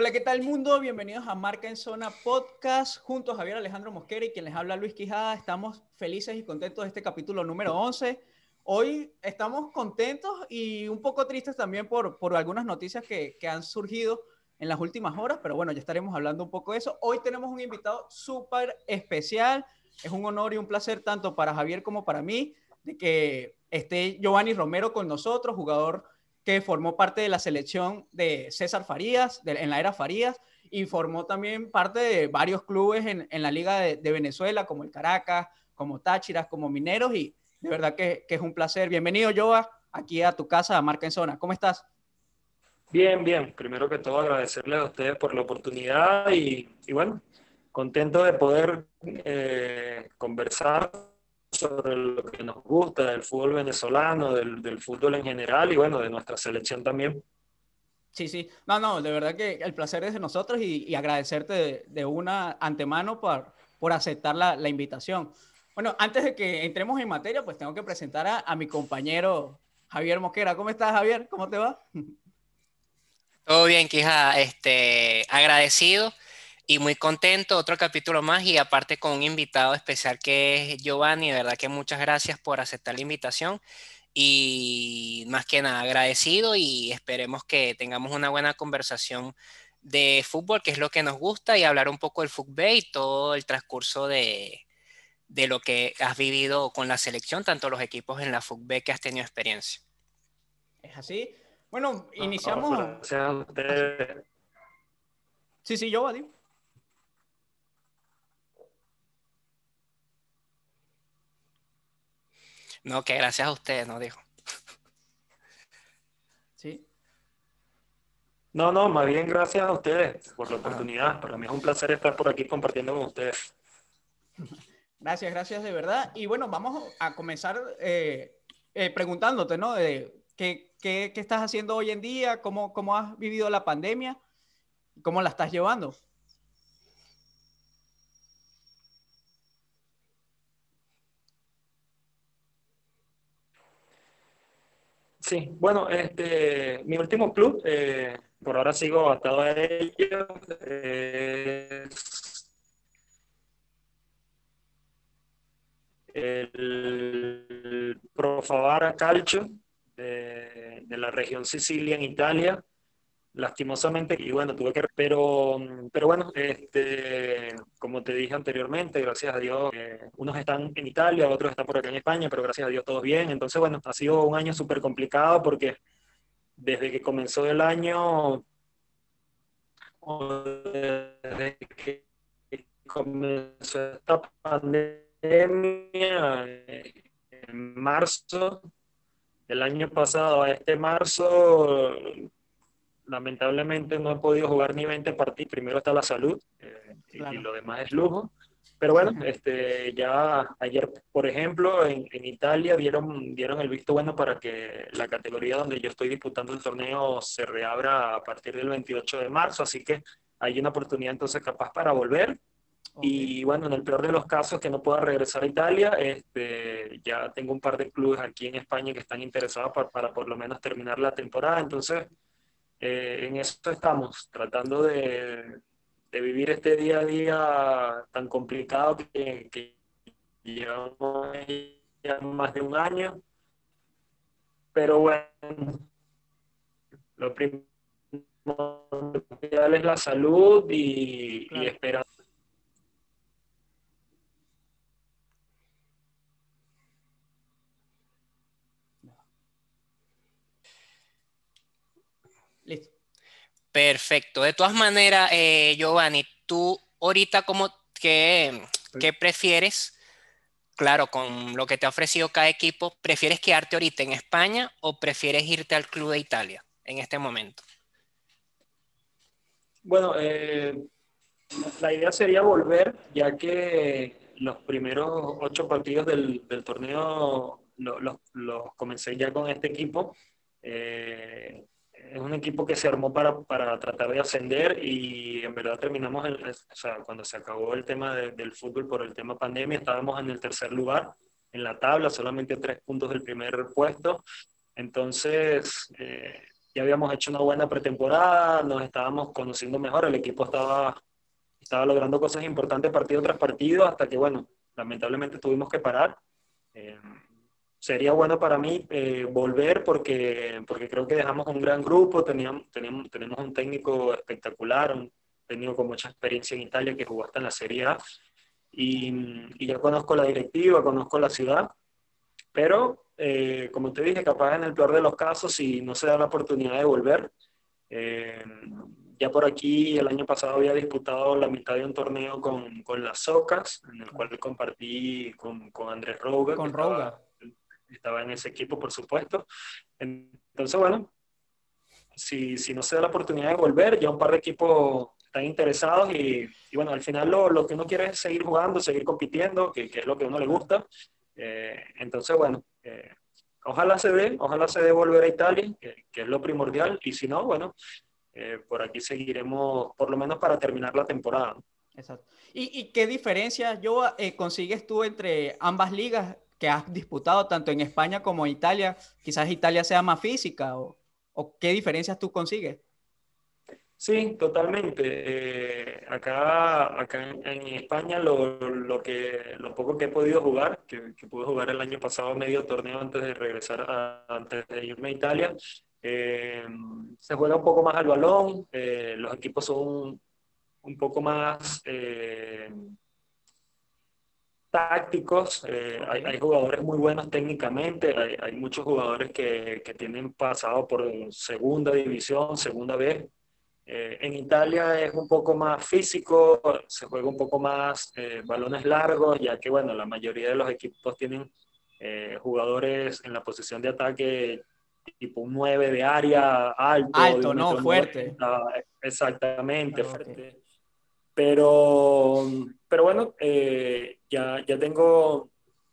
Hola, ¿qué tal mundo? Bienvenidos a Marca en Zona Podcast, junto a Javier Alejandro Mosquera y quien les habla Luis Quijada. Estamos felices y contentos de este capítulo número 11. Hoy estamos contentos y un poco tristes también por, por algunas noticias que, que han surgido en las últimas horas, pero bueno, ya estaremos hablando un poco de eso. Hoy tenemos un invitado súper especial. Es un honor y un placer tanto para Javier como para mí de que esté Giovanni Romero con nosotros, jugador que formó parte de la selección de César Farías, en la era Farías, y formó también parte de varios clubes en, la Liga de, Venezuela, como el Caracas, como Táchiras, como Mineros, y de verdad que, es un placer. Bienvenido, Joa, aquí a tu casa, a Marca en Zona. ¿Cómo estás? Bien, bien. Primero que todo, agradecerles a ustedes por la oportunidad y, bueno, contento de poder eh, conversar sobre lo que nos gusta del fútbol venezolano, del, fútbol en general y bueno, de nuestra selección también. Sí, sí. No, no, de verdad que el placer es de nosotros y, agradecerte de, una antemano por, por aceptar la, la, invitación. Bueno, antes de que entremos en materia, pues tengo que presentar a, a mi compañero Javier Mosquera. ¿Cómo estás, Javier? ¿Cómo te va? Todo bien, Quija. Este, agradecido y muy contento, otro capítulo más y aparte con un invitado especial que es Giovanni, de verdad que muchas gracias por aceptar la invitación y más que nada agradecido y esperemos que tengamos una buena conversación de fútbol, que es lo que nos gusta, y hablar un poco del fútbol y todo el transcurso de, de lo que has vivido con la selección, tanto los equipos en la fútbol que has tenido experiencia. Es así. Bueno, iniciamos. Sí, sí, yo, Vadim. No, que gracias a ustedes, no dijo. Sí. No, no, más bien gracias a ustedes por la oportunidad. Para mí es un placer estar por aquí compartiendo con ustedes. Gracias, gracias de verdad. Y bueno, vamos a comenzar eh, eh, preguntándote, ¿no? De, ¿qué, qué, qué, estás haciendo hoy en día? ¿Cómo, ¿Cómo has vivido la pandemia? ¿Cómo la estás llevando? Sí, bueno, este, mi último club, eh, por ahora sigo atado a ello, es el Profavara Calcio de, de la región Sicilia en Italia lastimosamente, y bueno, tuve que, pero, pero bueno, este, como te dije anteriormente, gracias a Dios, eh, unos están en Italia, otros están por acá en España, pero gracias a Dios todos bien. Entonces, bueno, ha sido un año súper complicado porque desde que comenzó el año, desde que comenzó esta pandemia, en marzo, el año pasado este marzo, lamentablemente no he podido jugar ni 20 partidos. Primero está la salud eh, y, lo demás es lujo. Pero bueno, este, ya ayer, por ejemplo, en, en, Italia dieron, dieron el visto bueno para que la categoría donde yo estoy disputando el torneo se reabra a partir del 28 de marzo. Así que hay una oportunidad entonces capaz para volver. Y bueno, en el peor de los casos que no pueda regresar a Italia, este, ya tengo un par de clubes aquí en España que están interesados para, para por lo menos terminar la temporada. Entonces, eh, en eso estamos, tratando de, vivir este día a día tan complicado que, llevamos ya más de un año. Pero bueno, lo primero es la salud y, y esperar Perfecto. De todas maneras, eh, Giovanni, tú ahorita como que, ¿qué prefieres? Claro, con lo que te ha ofrecido cada equipo, ¿prefieres quedarte ahorita en España o prefieres irte al club de Italia en este momento? Bueno, eh, la idea sería volver, ya que los primeros ocho partidos del, torneo los, comencé ya con este equipo. Eh, es un equipo que se armó para, para, tratar de ascender y en verdad terminamos, o sea, cuando se acabó el tema del fútbol por el tema pandemia, estábamos en el tercer lugar en la tabla, solamente tres puntos del primer puesto. Entonces, eh, ya habíamos hecho una buena pretemporada, nos estábamos conociendo mejor, el equipo estaba, estaba logrando cosas importantes partido tras partido, hasta que, bueno, lamentablemente tuvimos que parar. Eh, sería bueno para mí eh, volver porque, porque creo que dejamos un gran grupo, teníamos, tenemos, tenemos un técnico espectacular, un técnico con mucha experiencia en Italia que jugó hasta en la Serie A y, y ya conozco la directiva, conozco la ciudad, pero eh, como te dije, capaz en el peor de los casos, si no se da la oportunidad de volver, eh, ya por aquí el año pasado había disputado la mitad de un torneo con, con las Socas, en el cual compartí con, con Andrés Rouga. Con Rouga estaba en ese equipo, por supuesto. Entonces, bueno, si, si no se da la oportunidad de volver, ya un par de equipos están interesados y, y bueno, al final lo, lo, que uno quiere es seguir jugando, seguir compitiendo, que, que es lo que a uno le gusta. Eh, entonces, bueno, eh, ojalá se dé, ojalá se dé volver a Italia, que, que es lo primordial, y si no, bueno, eh, por aquí seguiremos por lo menos para terminar la temporada. Exacto. ¿Y, y qué diferencia yo eh, consigues tú entre ambas ligas? Que has disputado tanto en España como en Italia, quizás Italia sea más física o, qué diferencias tú consigues? Sí, totalmente. Eh, acá acá en, España lo, lo, que, lo poco que he podido jugar, que, pude jugar el año pasado medio torneo antes de regresar, antes de irme a Italia, eh, se juega un poco más al balón, eh, los equipos son un poco más tácticos, eh, hay, hay, jugadores muy buenos técnicamente, hay, hay muchos jugadores que, que, tienen pasado por segunda división, segunda vez. Eh, en Italia es un poco más físico, se juega un poco más eh, balones largos, ya que bueno, la mayoría de los equipos tienen eh, jugadores en la posición de ataque tipo un 9 de área alto. Alto, no, fuerte. Exactamente, ah, fuerte. Okay. Pero, pero bueno, eh, ya, ya tengo,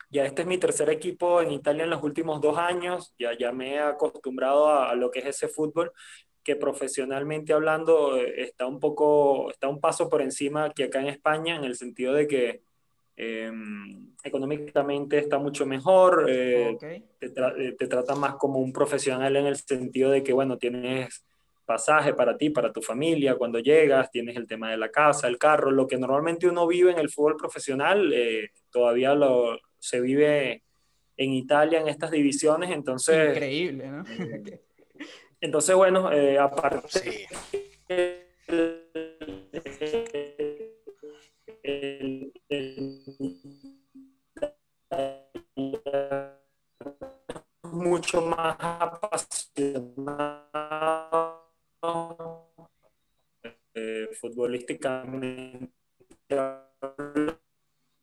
ya este es mi tercer equipo en Italia en los últimos dos años, ya, ya me he acostumbrado a, a lo que es ese fútbol que profesionalmente hablando está un poco, está un paso por encima que acá en España, en el sentido de que eh, económicamente está mucho mejor, eh, okay. te, tra te, trata más como un profesional en el sentido de que, bueno, tienes pasaje para ti, para tu familia, cuando llegas, tienes el tema de la casa, el carro, lo que normalmente uno vive en el fútbol profesional, eh, todavía lo, se vive en Italia en estas divisiones, entonces... Increíble, ¿no? Eh, entonces, bueno, eh, aparte... Sí. El, el, el, mucho más apasionado futbolísticamente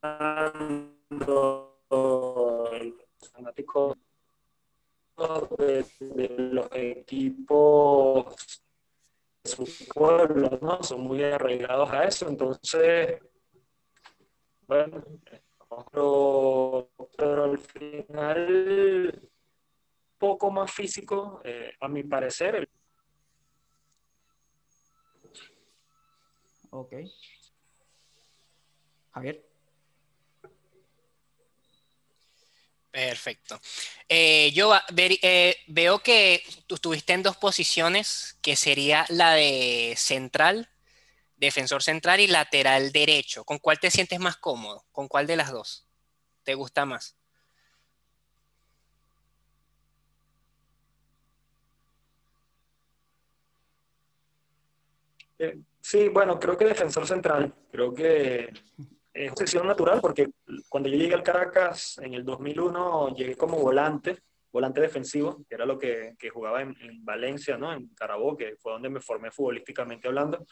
hablando, el de, los equipos de sus pueblos, ¿no? Son muy arraigados a eso, entonces, bueno, pero, pero al final poco más físico, eh, a mi parecer, Ok. Javier. Perfecto. Eh, yo ver, eh, veo que tú estuviste en dos posiciones, que sería la de central, defensor central y lateral derecho. ¿Con cuál te sientes más cómodo? ¿Con cuál de las dos te gusta más? Eh, Sí, bueno, creo que defensor central. Creo que es posición natural porque cuando yo llegué al Caracas en el 2001 llegué como volante, volante defensivo, que era lo que, jugaba en, en, Valencia, ¿no? En Carabobo, que fue donde me formé futbolísticamente hablando.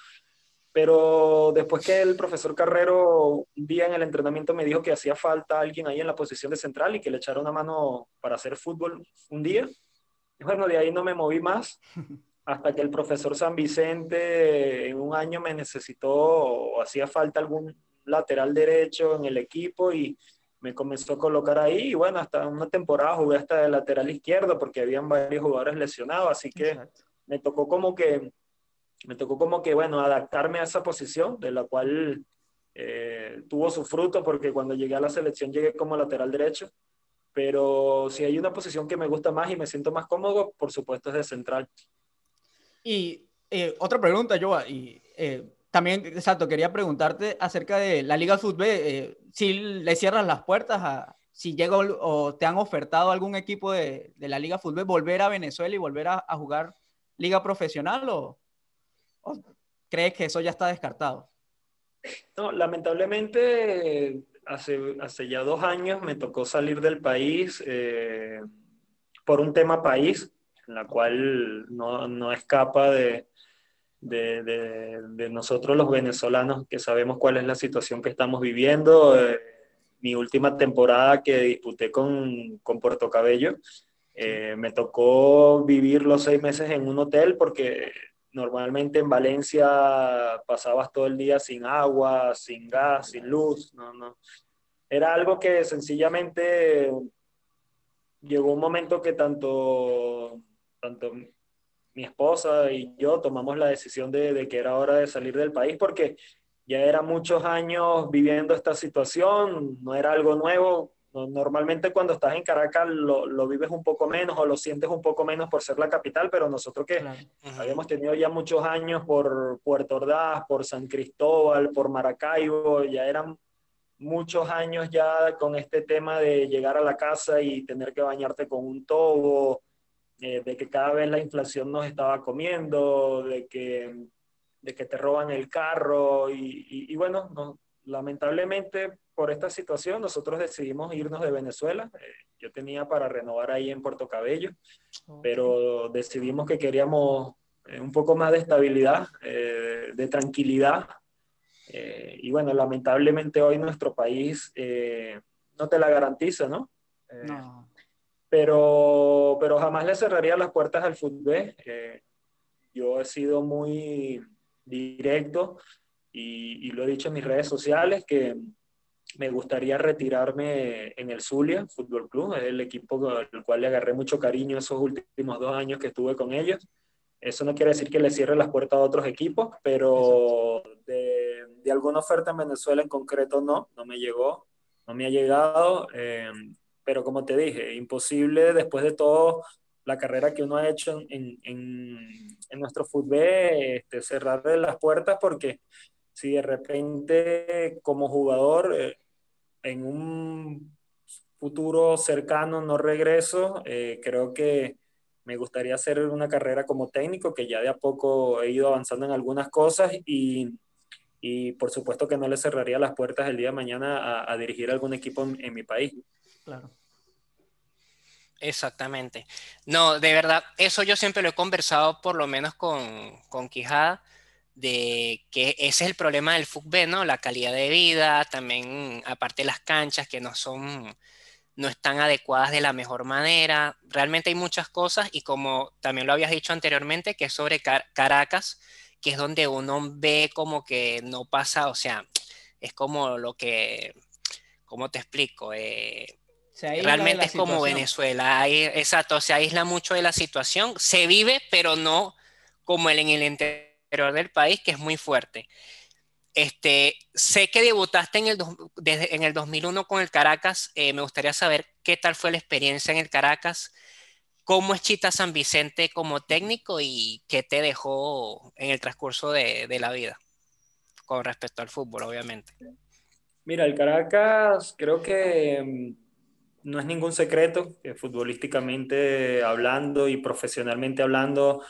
Pero después que el profesor Carrero un día en el entrenamiento me dijo que hacía falta alguien ahí en la posición de central y que le echara una mano para hacer fútbol un día, y bueno, de ahí no me moví más. hasta que el profesor San Vicente en un año me necesitó o hacía falta algún lateral derecho en el equipo y me comenzó a colocar ahí y bueno, hasta una temporada jugué hasta el lateral izquierdo porque habían varios jugadores lesionados, así que Exacto. me tocó como que, me tocó como que, bueno, adaptarme a esa posición de la cual eh, tuvo su fruto porque cuando llegué a la selección llegué como lateral derecho, pero si hay una posición que me gusta más y me siento más cómodo, por supuesto es de central. Y eh, otra pregunta, Joa, y eh, también, exacto, quería preguntarte acerca de la Liga Fútbol, eh, si le cierran las puertas si llega o te han ofertado algún equipo de, de la Liga Fútbol volver a Venezuela y volver a, jugar liga profesional o, o, crees que eso ya está descartado? No, lamentablemente hace, hace ya dos años me tocó salir del país eh, por un tema país, en la cual no, no escapa de, de, de, de, nosotros los venezolanos que sabemos cuál es la situación que estamos viviendo. Eh, mi última temporada que disputé con, con Puerto Cabello, eh, me tocó vivir los seis meses en un hotel porque normalmente en Valencia pasabas todo el día sin agua, sin gas, sin luz. No, no. Era algo que sencillamente llegó un momento que tanto, tanto mi esposa y yo tomamos la decisión de, de que era hora de salir del país porque ya era muchos años viviendo esta situación, no era algo nuevo. Normalmente cuando estás en Caracas lo, lo, vives un poco menos o lo sientes un poco menos por ser la capital, pero nosotros que claro. habíamos tenido ya muchos años por Puerto Ordaz, por San Cristóbal, por Maracaibo, ya eran muchos años ya con este tema de llegar a la casa y tener que bañarte con un tobo, eh, de que cada vez la inflación nos estaba comiendo, de que de que te roban el carro y, y, y bueno, no, lamentablemente por esta situación nosotros decidimos irnos de Venezuela. Eh, yo tenía para renovar ahí en Puerto Cabello, okay. pero decidimos que queríamos eh, un poco más de estabilidad, eh, de tranquilidad. Eh, y bueno, lamentablemente hoy nuestro país eh, no te la garantiza, ¿no? no. Pero, pero jamás le cerraría las puertas al fútbol. yo he sido muy directo y, y, lo he dicho en mis redes sociales que me gustaría retirarme en el Zulia Fútbol Club, es el equipo al cual le agarré mucho cariño esos últimos dos años que estuve con ellos. Eso no quiere decir que le cierre las puertas a otros equipos, pero de, de, alguna oferta en Venezuela en concreto no, no me llegó, no me ha llegado. Eh, pero como te dije, imposible después de todo la carrera que uno ha hecho en, en, en nuestro fútbol, este, cerrarle las puertas porque si de repente como jugador eh, en un futuro cercano no regreso, eh, creo que me gustaría hacer una carrera como técnico, que ya de a poco he ido avanzando en algunas cosas y, y por supuesto que no le cerraría las puertas el día de mañana a, dirigir algún equipo en, en mi país. Claro. Exactamente. No, de verdad, eso yo siempre lo he conversado por lo menos con, con Quijada, de que ese es el problema del fútbol, ¿no? La calidad de vida, también aparte las canchas que no son, no están adecuadas de la mejor manera. Realmente hay muchas cosas y como también lo habías dicho anteriormente, que es sobre Car Caracas, que es donde uno ve como que no pasa, o sea, es como lo que, ¿cómo te explico? Eh, Realmente es como Venezuela, hay, exacto, se aísla mucho de la situación, se vive, pero no como el en el interior del país, que es muy fuerte. Este, sé que debutaste en el, desde, en el 2001 con el Caracas, eh, me gustaría saber qué tal fue la experiencia en el Caracas, cómo es Chita San Vicente como técnico y qué te dejó en el transcurso de, de la vida, con respecto al fútbol, obviamente. Mira, el Caracas creo que mm, no es ningún secreto que futbolísticamente hablando y profesionalmente hablando,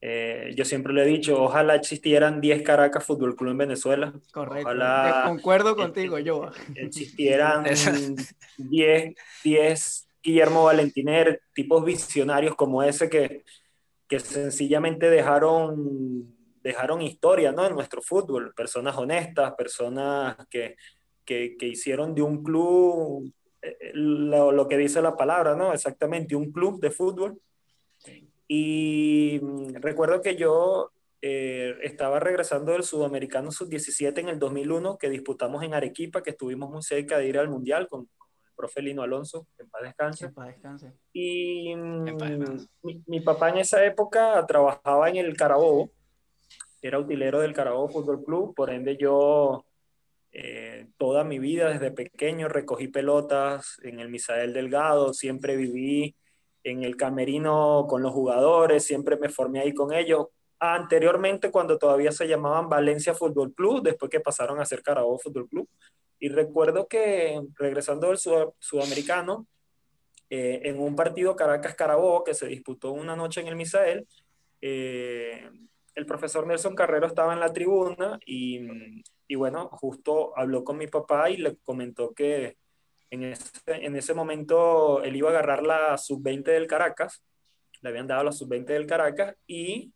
eh, yo siempre lo he dicho, ojalá existieran 10 Caracas Fútbol Club en Venezuela. Correcto. Ojalá, concuerdo contigo, yo. Existieran 10, 10 Guillermo Valentiner, tipos visionarios como ese que, que sencillamente dejaron, dejaron historia ¿no? en nuestro fútbol, personas honestas, personas que, que, que hicieron de un club lo, lo, que dice la palabra, ¿no? Exactamente, un club de fútbol. Y mm, recuerdo que yo eh, estaba regresando del Sudamericano Sub-17 en el 2001, que disputamos en Arequipa, que estuvimos muy cerca de ir al Mundial con, el profe Lino Alonso, en paz descanse. En paz descanse. Y mm, mi, mi, papá en esa época trabajaba en el Carabobo, era utilero del Carabobo Fútbol Club, por ende yo eh, toda mi vida desde pequeño recogí pelotas en el Misael Delgado, siempre viví en el camerino con los jugadores, siempre me formé ahí con ellos. anteriormente cuando todavía se llamaban Valencia Fútbol Club, después que pasaron a ser Carabobo Fútbol Club. Y recuerdo que regresando del sudamericano, eh, en un partido Caracas-Carabobo que se disputó una noche en el Misael, eh, el profesor Nelson Carrero estaba en la tribuna y, y, bueno, justo habló con mi papá y le comentó que en ese, en ese momento él iba a agarrar la sub-20 del Caracas, le habían dado la sub-20 del Caracas y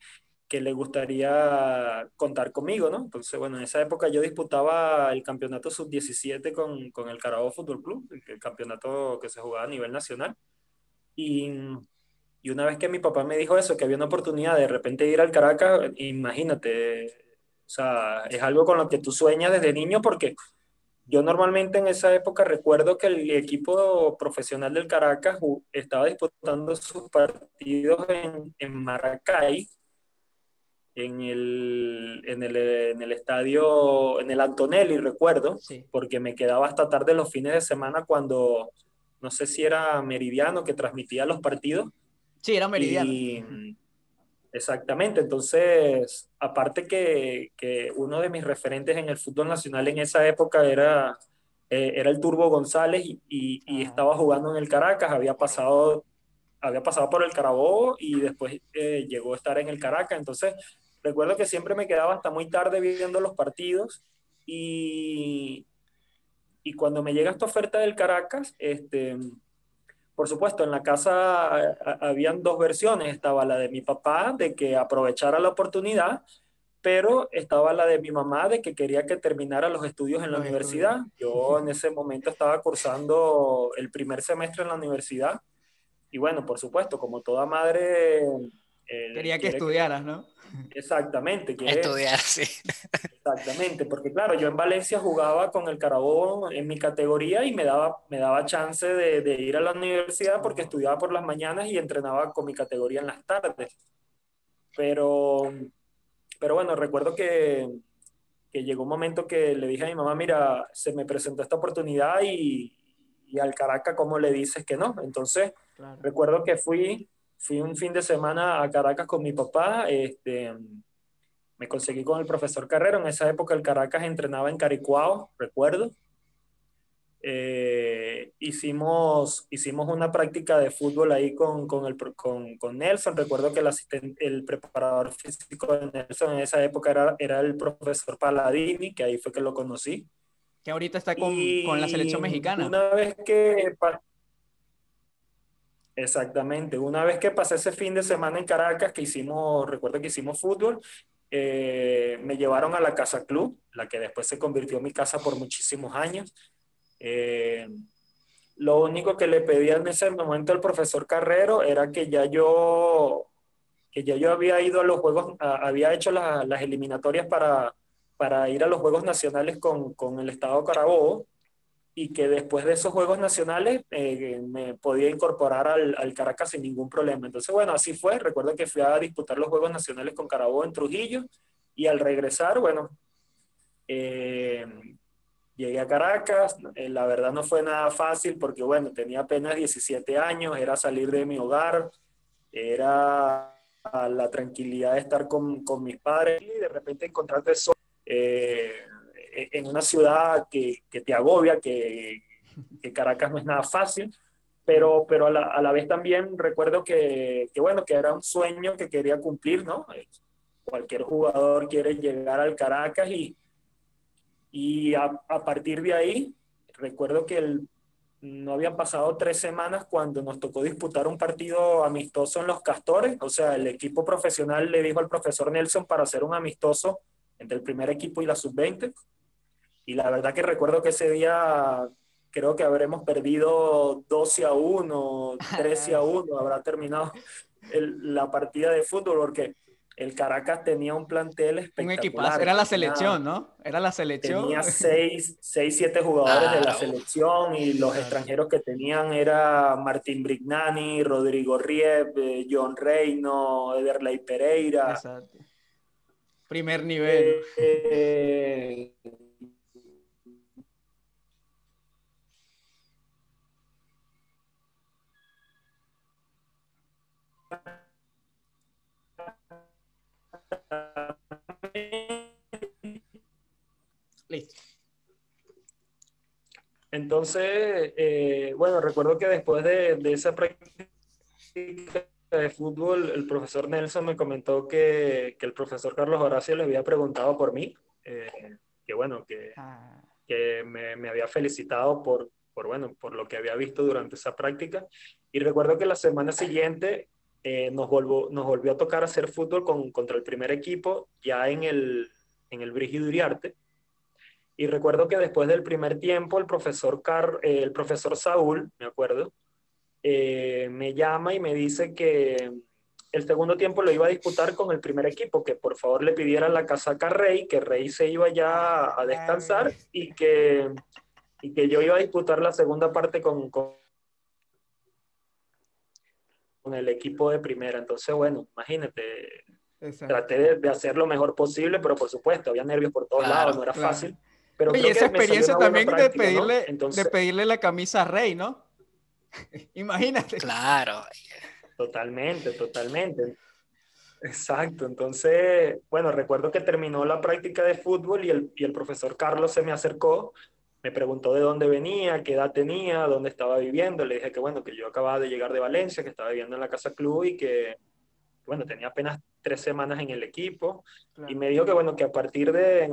que le gustaría contar conmigo, ¿no? Entonces, bueno, en esa época yo disputaba el campeonato sub-17 con, con, el Carabobo Fútbol Club, el, campeonato que se jugaba a nivel nacional. Y, y, una vez que mi papá me dijo eso, que había una oportunidad de, repente ir al Caracas, imagínate, o sea, es algo con lo que tú sueñas desde niño porque yo normalmente en esa época recuerdo que el equipo profesional del Caracas estaba disputando sus partidos en, en Maracay, en el, en el, en el estadio, en el Antonelli, recuerdo, porque me quedaba hasta tarde los fines de semana cuando, no sé si era Meridiano que transmitía los partidos. Sí, era Meridiano. Exactamente, entonces, aparte que, que, uno de mis referentes en el fútbol nacional en esa época era, eh, era el Turbo González y, y, estaba jugando en el Caracas, había pasado había pasado por el Carabobo y después eh, llegó a estar en el Caracas. Entonces, recuerdo que siempre me quedaba hasta muy tarde viendo los partidos y, y cuando me llega esta oferta del Caracas, este, por supuesto, en la casa habían dos versiones. Estaba la de mi papá, de que aprovechara la oportunidad, pero estaba la de mi mamá, de que quería que terminara los estudios en la universidad. Yo en ese momento estaba cursando el primer semestre en la universidad y bueno, por supuesto, como toda madre... Eh, Quería que estudiaras, ¿no? Exactamente. Estudiar, sí. Exactamente, porque claro, yo en Valencia jugaba con el Carabobo en mi categoría y me daba, me daba chance de, de, ir a la universidad porque estudiaba por las mañanas y entrenaba con mi categoría en las tardes. Pero, pero bueno, recuerdo que, que llegó un momento que le dije a mi mamá, mira, se me presentó esta oportunidad y, y al Caracas, ¿cómo le dices que no? Entonces, recuerdo que fui, fui un fin de semana a Caracas con mi papá, este, me conseguí con el profesor Carrero, en esa época el Caracas entrenaba en Caricuao, recuerdo. Eh, hicimos, hicimos una práctica de fútbol ahí con, con, el, con, con Nelson. Recuerdo que el, asistente, el preparador físico de Nelson en esa época era, era el profesor Paladini, que ahí fue que lo conocí que ahorita está con, con, la selección mexicana. Una vez que... Exactamente, una vez que pasé ese fin de semana en Caracas, que hicimos, recuerdo que hicimos fútbol, eh, me llevaron a la Casa Club, la que después se convirtió en mi casa por muchísimos años. Eh, lo único que le pedía en ese momento al profesor Carrero era que ya yo, que ya yo había ido a los juegos, había hecho las eliminatorias para, para ir a los Juegos Nacionales con, con el Estado Carabobo y que después de esos Juegos Nacionales eh, me podía incorporar al, al, Caracas sin ningún problema. Entonces, bueno, así fue. Recuerdo que fui a disputar los Juegos Nacionales con Carabobo en Trujillo y al regresar, bueno, eh, llegué a Caracas. Eh, la verdad no fue nada fácil porque, bueno, tenía apenas 17 años, era salir de mi hogar, era la tranquilidad de estar con, con mis padres y de repente encontrarte solo eh, en una ciudad que, que te agobia, que, que, Caracas no es nada fácil, pero, pero a, la, a la vez también recuerdo que, que, bueno, que era un sueño que quería cumplir, ¿no? Cualquier jugador quiere llegar al Caracas y, y a, a partir de ahí, recuerdo que el, no habían pasado tres semanas cuando nos tocó disputar un partido amistoso en los Castores, o sea, el equipo profesional le dijo al profesor Nelson para hacer un amistoso entre el primer equipo y la sub-20. Y la verdad que recuerdo que ese día creo que habremos perdido 12 a 1, 13 a 1, habrá terminado la partida de fútbol porque el Caracas tenía un plantel espectacular. Un equipazo, era la selección, ¿no? Era la selección. Tenía 6, 7 jugadores de la selección y los extranjeros que tenían era Martín Brignani, Rodrigo Rieb, eh, John Reino, Ederley Pereira. Exacto. Primer nivel. Eh, Listo. Entonces, eh, bueno, recuerdo que después de, de, esa práctica de fútbol, el profesor Nelson me comentó que, que el profesor Carlos Horacio le había preguntado por mí, eh, que bueno, que, ah. que me, me, había felicitado por, por, bueno, por lo que había visto durante esa práctica. Y recuerdo que la semana siguiente eh, nos, volvo, nos volvió a tocar hacer fútbol con, contra el primer equipo ya en el, en el Brígido Uriarte. Y recuerdo que después del primer tiempo, el profesor, Car eh, el profesor Saúl, me acuerdo, eh, me llama y me dice que el segundo tiempo lo iba a disputar con el primer equipo, que por favor le pidiera la casaca a Rey, que Rey se iba ya a descansar y que, y que yo iba a disputar la segunda parte con, con, con el equipo de primera. Entonces, bueno, imagínate, traté de, hacer lo mejor posible, pero por supuesto, había nervios por todos lados, no era fácil. Pero y esa experiencia también de, pedirle, de pedirle la camisa a Rey, ¿no? Imagínate. Claro. Totalmente, totalmente. Exacto, entonces, bueno, recuerdo que terminó la práctica de fútbol y el, y el profesor Carlos se me acercó, me preguntó de dónde venía, qué edad tenía, dónde estaba viviendo. Le dije que, bueno, que yo acababa de llegar de Valencia, que estaba viviendo en la Casa Club y que, bueno, tenía apenas tres semanas en el equipo. Y me dijo que, bueno, que a partir de,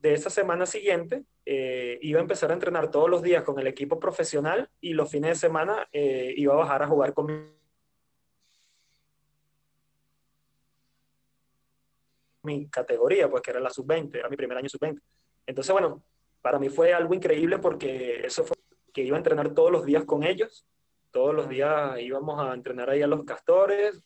de esa semana siguiente eh, iba a empezar a entrenar todos los días con el equipo profesional y los fines de semana eh, iba a bajar a jugar con mi, categoría, pues que era la sub-20, era mi primer año sub-20. Entonces, bueno, para mí fue algo increíble porque eso fue que iba a entrenar todos los días con ellos, todos los días íbamos a entrenar ahí a los castores,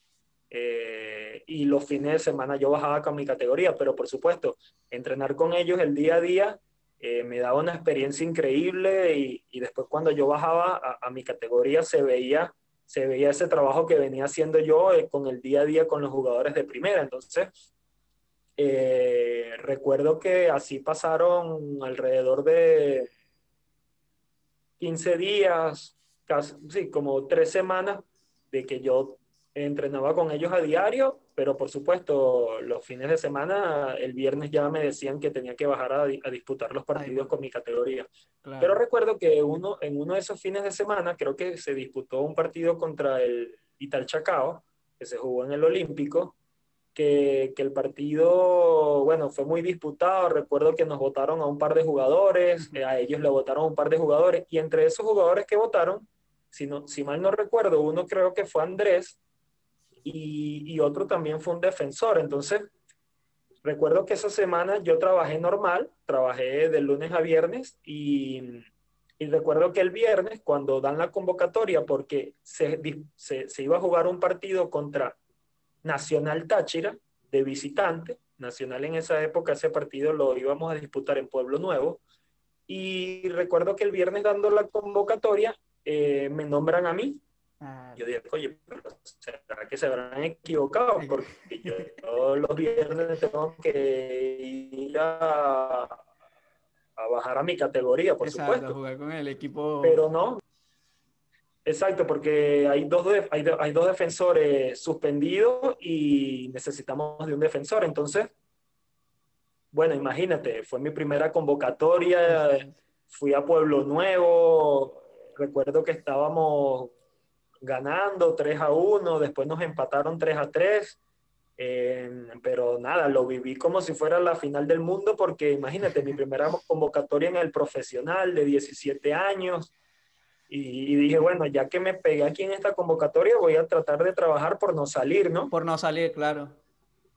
eh, y los fines de semana yo bajaba con mi categoría, pero por supuesto, entrenar con ellos el día a día eh, me daba una experiencia increíble y, y después cuando yo bajaba a, mi categoría se veía, se veía ese trabajo que venía haciendo yo eh, con el día a día con los jugadores de primera. Entonces, recuerdo que así pasaron alrededor de 15 días, casi, sí, como tres semanas de que yo entrenaba con ellos a diario, pero por supuesto los fines de semana, el viernes ya me decían que tenía que bajar a, disputar los partidos con mi categoría. Pero recuerdo que uno, en uno de esos fines de semana, creo que se disputó un partido contra el Ital Chacao, que se jugó en el Olímpico, que, que, el partido, bueno, fue muy disputado. Recuerdo que nos votaron a un par de jugadores, a ellos le votaron a un par de jugadores, y entre esos jugadores que votaron, si, no, si mal no recuerdo, uno creo que fue Andrés, y, otro también fue un defensor. Entonces, recuerdo que esa semana yo trabajé normal, trabajé de lunes a viernes y, recuerdo que el viernes, cuando dan la convocatoria, porque se, se, iba a jugar un partido contra Nacional Táchira de visitante, Nacional en esa época, ese partido lo íbamos a disputar en Pueblo Nuevo, y recuerdo que el viernes dando la convocatoria, eh, me nombran a mí Ah. Yo dije, oye, pero ¿será que se habrán equivocado? Porque yo todos los viernes tengo que ir a, a bajar a mi categoría, por Exacto, supuesto. jugar con el equipo. Pero no. Exacto, porque hay dos, hay, hay dos defensores suspendidos y necesitamos de un defensor. Entonces, bueno, imagínate, fue mi primera convocatoria, fui a Pueblo Nuevo, recuerdo que estábamos ganando 3 a 1, después nos empataron 3 a 3, pero nada, lo viví como si fuera la final del mundo porque imagínate, mi primera convocatoria en el profesional de 17 años y, dije, bueno, ya que me pegué aquí en esta convocatoria, voy a tratar de trabajar por no salir, ¿no? Por no salir, claro.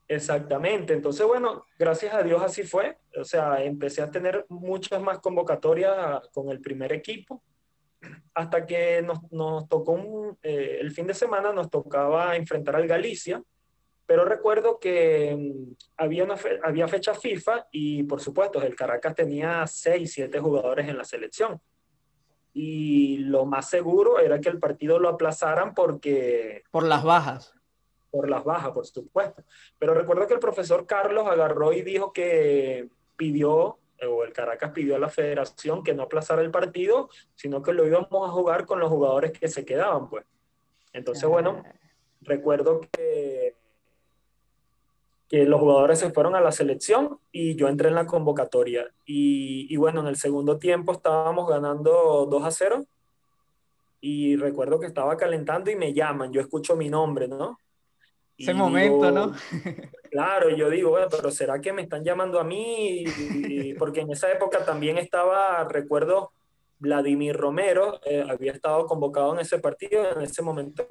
Exactamente, entonces bueno, gracias a Dios así fue, o sea, empecé a tener muchas más convocatorias con el primer equipo hasta que nos, nos tocó eh, el fin de semana, nos tocaba enfrentar al Galicia, pero recuerdo que mm, había, una había fecha FIFA y por supuesto el Caracas tenía 6, 7 jugadores en la selección. Y lo más seguro era que el partido lo aplazaran porque... Por las bajas. Por las bajas, por supuesto. Pero recuerdo que el profesor Carlos agarró y dijo que pidió o el Caracas pidió a la federación que no aplazara el partido, sino que lo íbamos a jugar con los jugadores que se quedaban, pues. Entonces, bueno, ah. recuerdo que, que los jugadores se fueron a la selección y yo entré en la convocatoria. Y, y bueno, en el segundo tiempo estábamos ganando 2 a 0 y recuerdo que estaba calentando y me llaman, yo escucho mi nombre, ¿no? Ese momento, ¿no? claro, yo digo, bueno, pero ¿será que me están llamando a mí? porque en esa época también estaba, recuerdo, Vladimir Romero, eh, había estado convocado en ese partido, en ese momento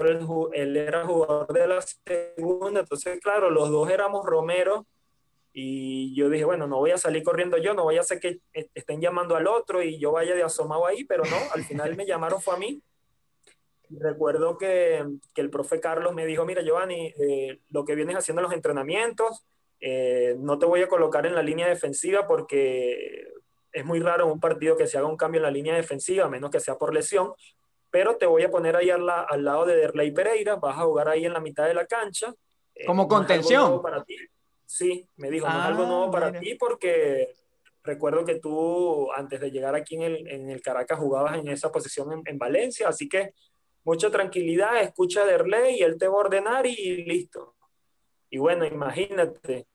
él, era jugador de la segunda, entonces claro, los dos éramos Romero. Y yo dije, bueno, no voy a salir corriendo yo, no voy a hacer que estén llamando al otro y yo vaya de asomado ahí, pero no, al final me llamaron fue a mí. Recuerdo que, que, el profe Carlos me dijo, mira Giovanni, eh, lo que vienes haciendo en los entrenamientos, eh, no te voy a colocar en la línea defensiva porque es muy raro en un partido que se haga un cambio en la línea defensiva, a menos que sea por lesión, pero te voy a poner ahí al, al lado de Derley Pereira, vas a jugar ahí en la mitad de la cancha. Eh, Como contención. para ti. Sí, me dijo, no es algo nuevo para ah, ti porque recuerdo que tú antes de llegar aquí en el, en el Caracas jugabas en esa posición en, en Valencia, así que mucha tranquilidad, escucha de Derley y él te va a ordenar y listo. Y bueno, imagínate,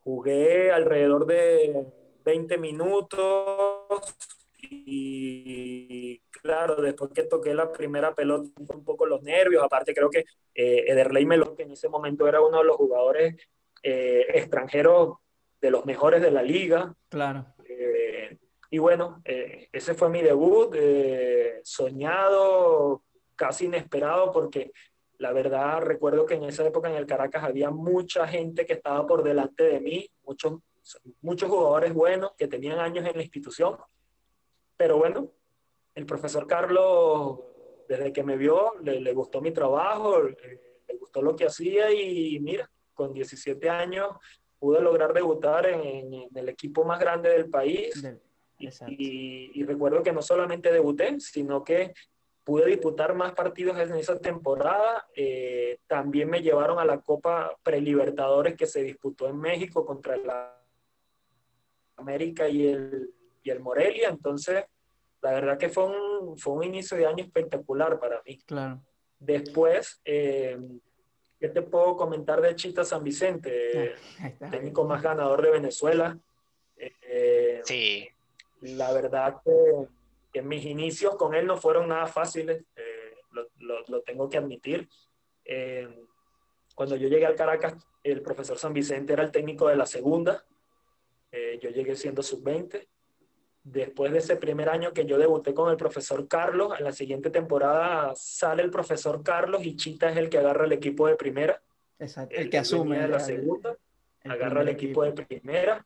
jugué alrededor de 20 minutos y claro, después que toqué la primera pelota, un poco los nervios, aparte creo que eh, Ederley Melo, que en ese momento era uno de los jugadores eh, extranjeros de los mejores de la liga. Claro. Eh, y bueno, eh, ese fue mi debut, soñado, casi inesperado porque la verdad recuerdo que en esa época en el Caracas había mucha gente que estaba por delante de mí, muchos, muchos jugadores buenos que tenían años en la institución. Pero bueno, el profesor Carlos, desde que me vio, le, gustó mi trabajo, le, gustó lo que hacía y mira, con 17 años pude lograr debutar en, el equipo más grande del país. y, y, recuerdo que no solamente debuté, sino que pude disputar más partidos en esa temporada. Eh, también me llevaron a la Copa Prelibertadores que se disputó en México contra la América y el, y el Morelia. Entonces, la verdad que fue un, fue un inicio de año espectacular para mí. Claro. Después, eh, ¿qué te puedo comentar de Chita San Vicente? Ah, técnico más ganador de Venezuela. Eh, sí. La verdad que que mis inicios con él no fueron nada fáciles, eh, lo, lo, tengo que admitir. Eh, cuando yo llegué al Caracas, el profesor San Vicente era el técnico de la segunda, eh, yo llegué siendo sub-20. Después de ese primer año que yo debuté con el profesor Carlos, en la siguiente temporada sale el profesor Carlos y Chita es el que agarra el equipo de primera. Exacto, el, que asume. De la segunda, agarra el equipo de primera.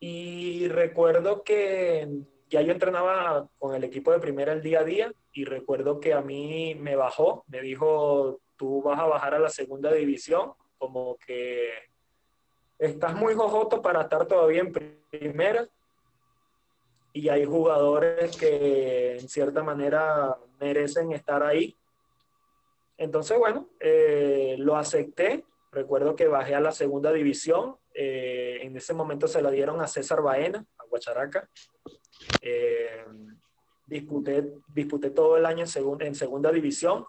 Y recuerdo que ya yo entrenaba con el equipo de primera el día a día y recuerdo que a mí me bajó, me dijo, tú vas a bajar a la segunda división, como que estás muy jojoto para estar todavía en primera y hay jugadores que en cierta manera merecen estar ahí. Entonces, bueno, eh, lo acepté. Recuerdo que bajé a la segunda división. Eh, en ese momento se la dieron a César Baena, a Guacharaca. Eh, disputé, disputé todo el año en, en segunda división,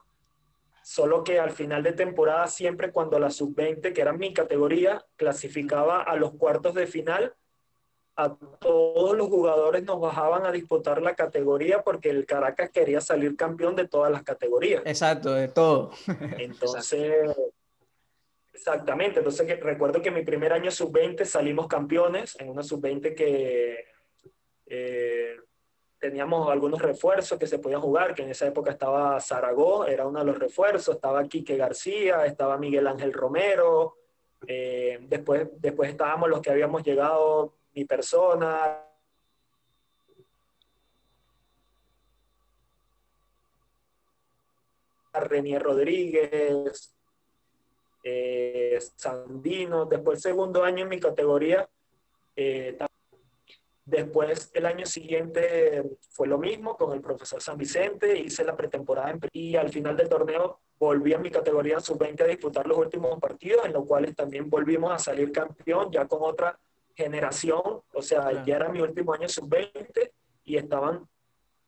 solo que al final de temporada, siempre cuando la sub-20, que era mi categoría, clasificaba a los cuartos de final, a todos los jugadores nos bajaban a disputar la categoría porque el Caracas quería salir campeón de todas las categorías. Exacto, de todo. Entonces, exactamente. Entonces, recuerdo que mi primer año sub-20 salimos campeones en una sub-20 que eh, teníamos algunos refuerzos que se podían jugar, que en esa época estaba Zaragoza, era uno de los refuerzos, estaba Quique García, estaba Miguel Ángel Romero, eh, después, después estábamos los que habíamos llegado, mi persona, Renier Rodríguez, eh, Sandino. Después, el segundo año en mi categoría, eh, Después, el año siguiente fue lo mismo con el profesor San Vicente, hice la pretemporada en, y al final del torneo volví a mi categoría sub-20 a disputar los últimos partidos, en los cuales también volvimos a salir campeón, ya con otra generación, o sea, ya era mi último año sub-20 y estaban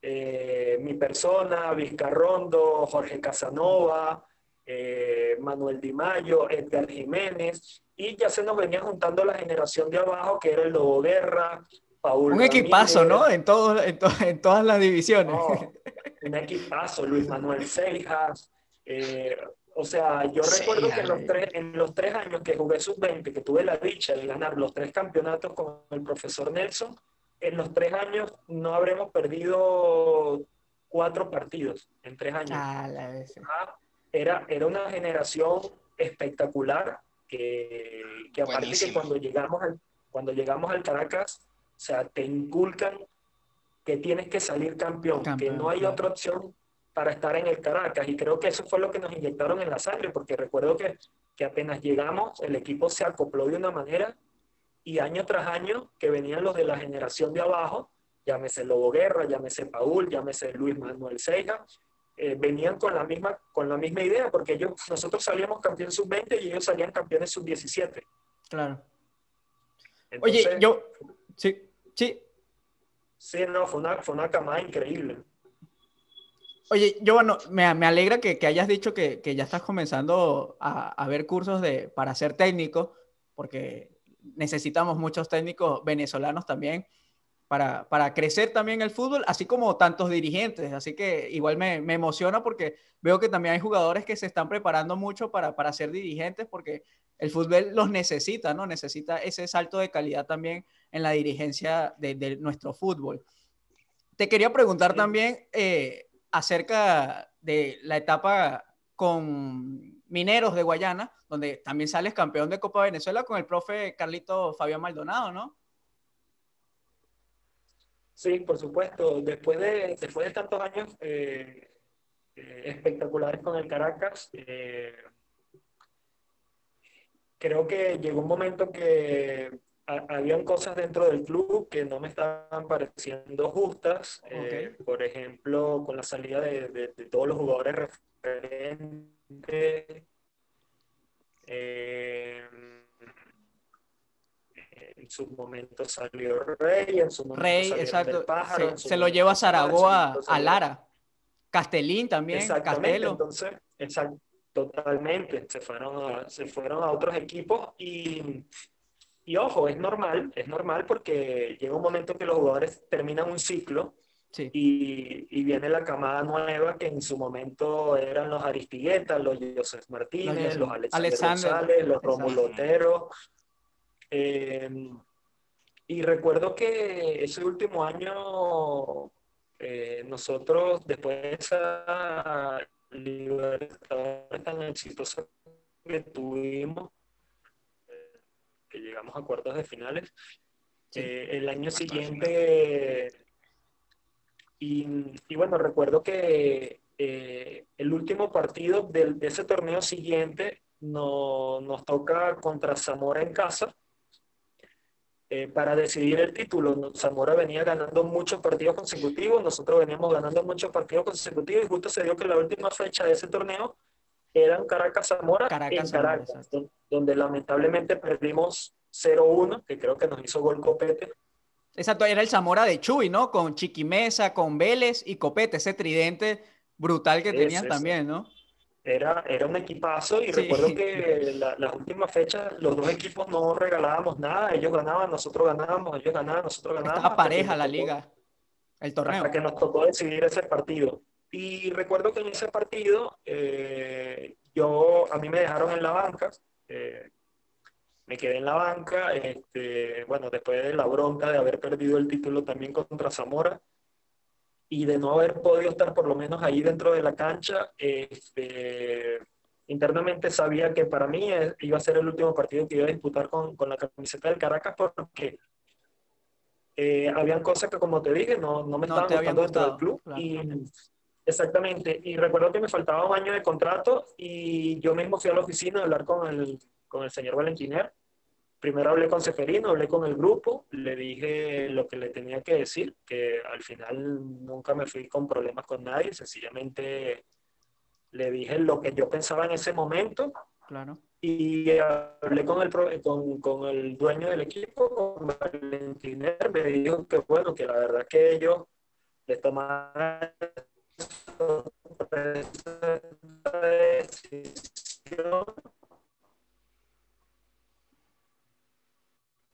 eh, mi persona, Vizcarrondo, Jorge Casanova, eh, Manuel Di Mayo, Edgar Jiménez, y ya se nos venía juntando la generación de abajo, que era el Lobo Guerra, Paul. Un equipazo, ¿no? En, todos, en, todas las divisiones. un equipazo, Luis Manuel Seijas. Eh, o sea, yo recuerdo que en los, tres, en los tres años que jugué sub-20, que tuve la dicha de ganar los tres campeonatos con el profesor Nelson, en los tres años no habremos perdido cuatro partidos en tres años. Ah, ah, era, era una generación espectacular que, que aparte que cuando llegamos, al, cuando llegamos al Caracas, o sea, te inculcan que tienes que salir campeón, que no hay otra opción para estar en el Caracas. Y creo que eso fue lo que nos inyectaron en la sangre, porque recuerdo que, que apenas llegamos, el equipo se acopló de una manera y año tras año que venían los de la generación de abajo, llámese Lobo Guerra, llámese Paul, llámese Luis Manuel Seija, eh, venían con la, misma, con la misma idea, porque ellos, nosotros salíamos campeón sub-20 y ellos salían campeones sub-17. Claro. Oye, yo, sí, sí. Sí, no, fue una, fue una camada increíble. Oye, yo bueno, me, me alegra que, que, hayas dicho que, que ya estás comenzando a, a, ver cursos de, para ser técnico, porque necesitamos muchos técnicos venezolanos también para, para, crecer también el fútbol, así como tantos dirigentes. Así que igual me, me, emociona porque veo que también hay jugadores que se están preparando mucho para, para ser dirigentes porque el fútbol los necesita, ¿no? Necesita ese salto de calidad también en la dirigencia de, de nuestro fútbol. Te quería preguntar también eh, acerca de la etapa con Mineros de Guayana, donde también sales campeón de Copa Venezuela con el profe Carlito Fabián Maldonado, ¿no? Sí, por supuesto. Después de, después de tantos años eh, eh, espectaculares con el Caracas, eh, creo que llegó un momento que habían cosas dentro del club que no me estaban pareciendo justas. por ejemplo, con la salida de, de todos los jugadores referentes eh, en su momento salió Rey, en su momento Rey, exacto. se, lo lleva a Zaragoza, a Lara. Castelín también, Castelo. Entonces, exacto, totalmente. Se fueron, a, se fueron a otros equipos y, y ojo, es normal, es normal porque llega un momento que los jugadores terminan un ciclo y, viene la camada nueva que en su momento eran los Aristiguetas, los Joseph Martínez, los, Alexander, González, los Romulo Otero. Eh, y recuerdo que ese último año eh, nosotros, después de esa libertad tan exitosa que tuvimos, que llegamos a cuartos de finales, el año siguiente y, bueno, recuerdo que eh, el último partido de, de ese torneo siguiente no, nos toca contra Zamora en casa eh, para decidir el título. Zamora venía ganando muchos partidos consecutivos, nosotros veníamos ganando muchos partidos consecutivos y justo se dio que la última fecha de ese torneo era en Caracas-Zamora, en Caracas, donde lamentablemente perdimos 0-1, que creo que nos hizo gol Copete. Exacto, era el Zamora de Chuy, ¿no? Con Chiquimesa, con Vélez y Copete, ese tridente brutal que tenían también, ¿no? Era, era un equipazo y recuerdo que las últimas fechas los dos equipos no regalábamos nada, ellos ganaban, nosotros ganábamos, ellos ganaban, nosotros ganábamos. Estaba pareja la liga, el torneo. Hasta que nos tocó decidir ese partido. Y recuerdo que en ese partido eh, yo, a mí me dejaron en la banca, eh, me quedé en la banca, este, bueno, después de la bronca de haber perdido el título también contra Zamora y de no haber podido estar por lo menos ahí dentro de la cancha, este, internamente sabía que para mí iba a ser el último partido que iba a disputar con, con la camiseta del Caracas porque eh, habían cosas que, como te dije, no, no me estaban gustando dentro del club. Y, exactamente. Y recuerdo que me faltaba un año de contrato y yo mismo fui a la oficina a hablar con el, con el señor Valentiner. Primero hablé con Seferino, hablé con el grupo, le dije lo que le tenía que decir, que al final nunca me fui con problemas con nadie, sencillamente le dije lo que yo pensaba en ese momento. Claro. Y hablé con el, con, con el dueño del equipo, con Valentiner, me dijo que bueno, que la verdad que ellos le tomaban.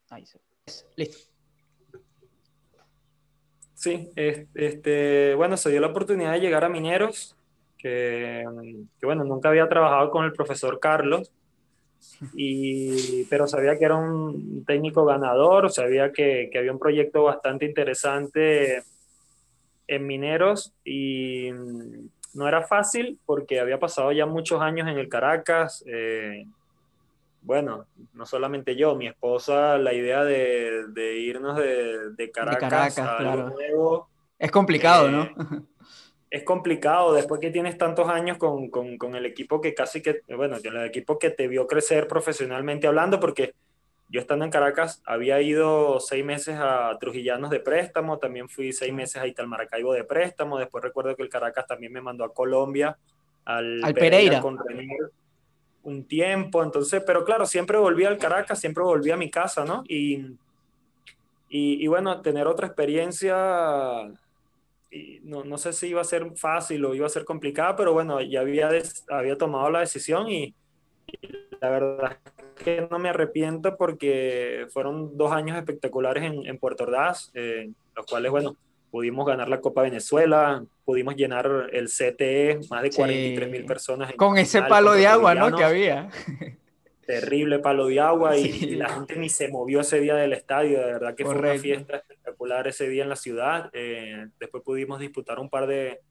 Ahí se... Listo. Sí, este, bueno, se dio la oportunidad de llegar a Mineros, que, que, bueno, nunca había trabajado con el profesor Carlos, y, pero sabía que era un técnico ganador, sabía que, que había un proyecto bastante interesante en Mineros y no era fácil porque había pasado ya muchos años en el Caracas. Eh, bueno, no solamente yo, mi esposa, la idea de, de irnos de, de, Caracas, a claro. nuevo. Es complicado, ¿no? Eh, es complicado después que tienes tantos años con, con, con, el equipo que casi que, bueno, el equipo que te vio crecer profesionalmente hablando, porque yo estando en Caracas había ido seis meses a Trujillanos de préstamo, también fui seis meses a Italmaracaibo de préstamo, después recuerdo que el Caracas también me mandó a Colombia, al, al Pereira, Pereira. Con un tiempo, entonces, pero claro, siempre volví al Caracas, siempre volví a mi casa, ¿no? Y, y, y bueno, tener otra experiencia, y no, no, sé si iba a ser fácil o iba a ser complicada, pero bueno, ya había, había tomado la decisión y, la verdad es que no me arrepiento porque fueron dos años espectaculares en, en Puerto Ordaz, eh, los cuales, bueno, pudimos ganar la Copa Venezuela, pudimos llenar el CTE, más de 43 mil sí. personas. con ese palo de agua, ¿no? Que había. Terrible palo de agua y, sí. y, la gente ni se movió ese día del estadio, de verdad que Correcto. fue una fiesta espectacular ese día en la ciudad. Eh, después pudimos disputar un par de,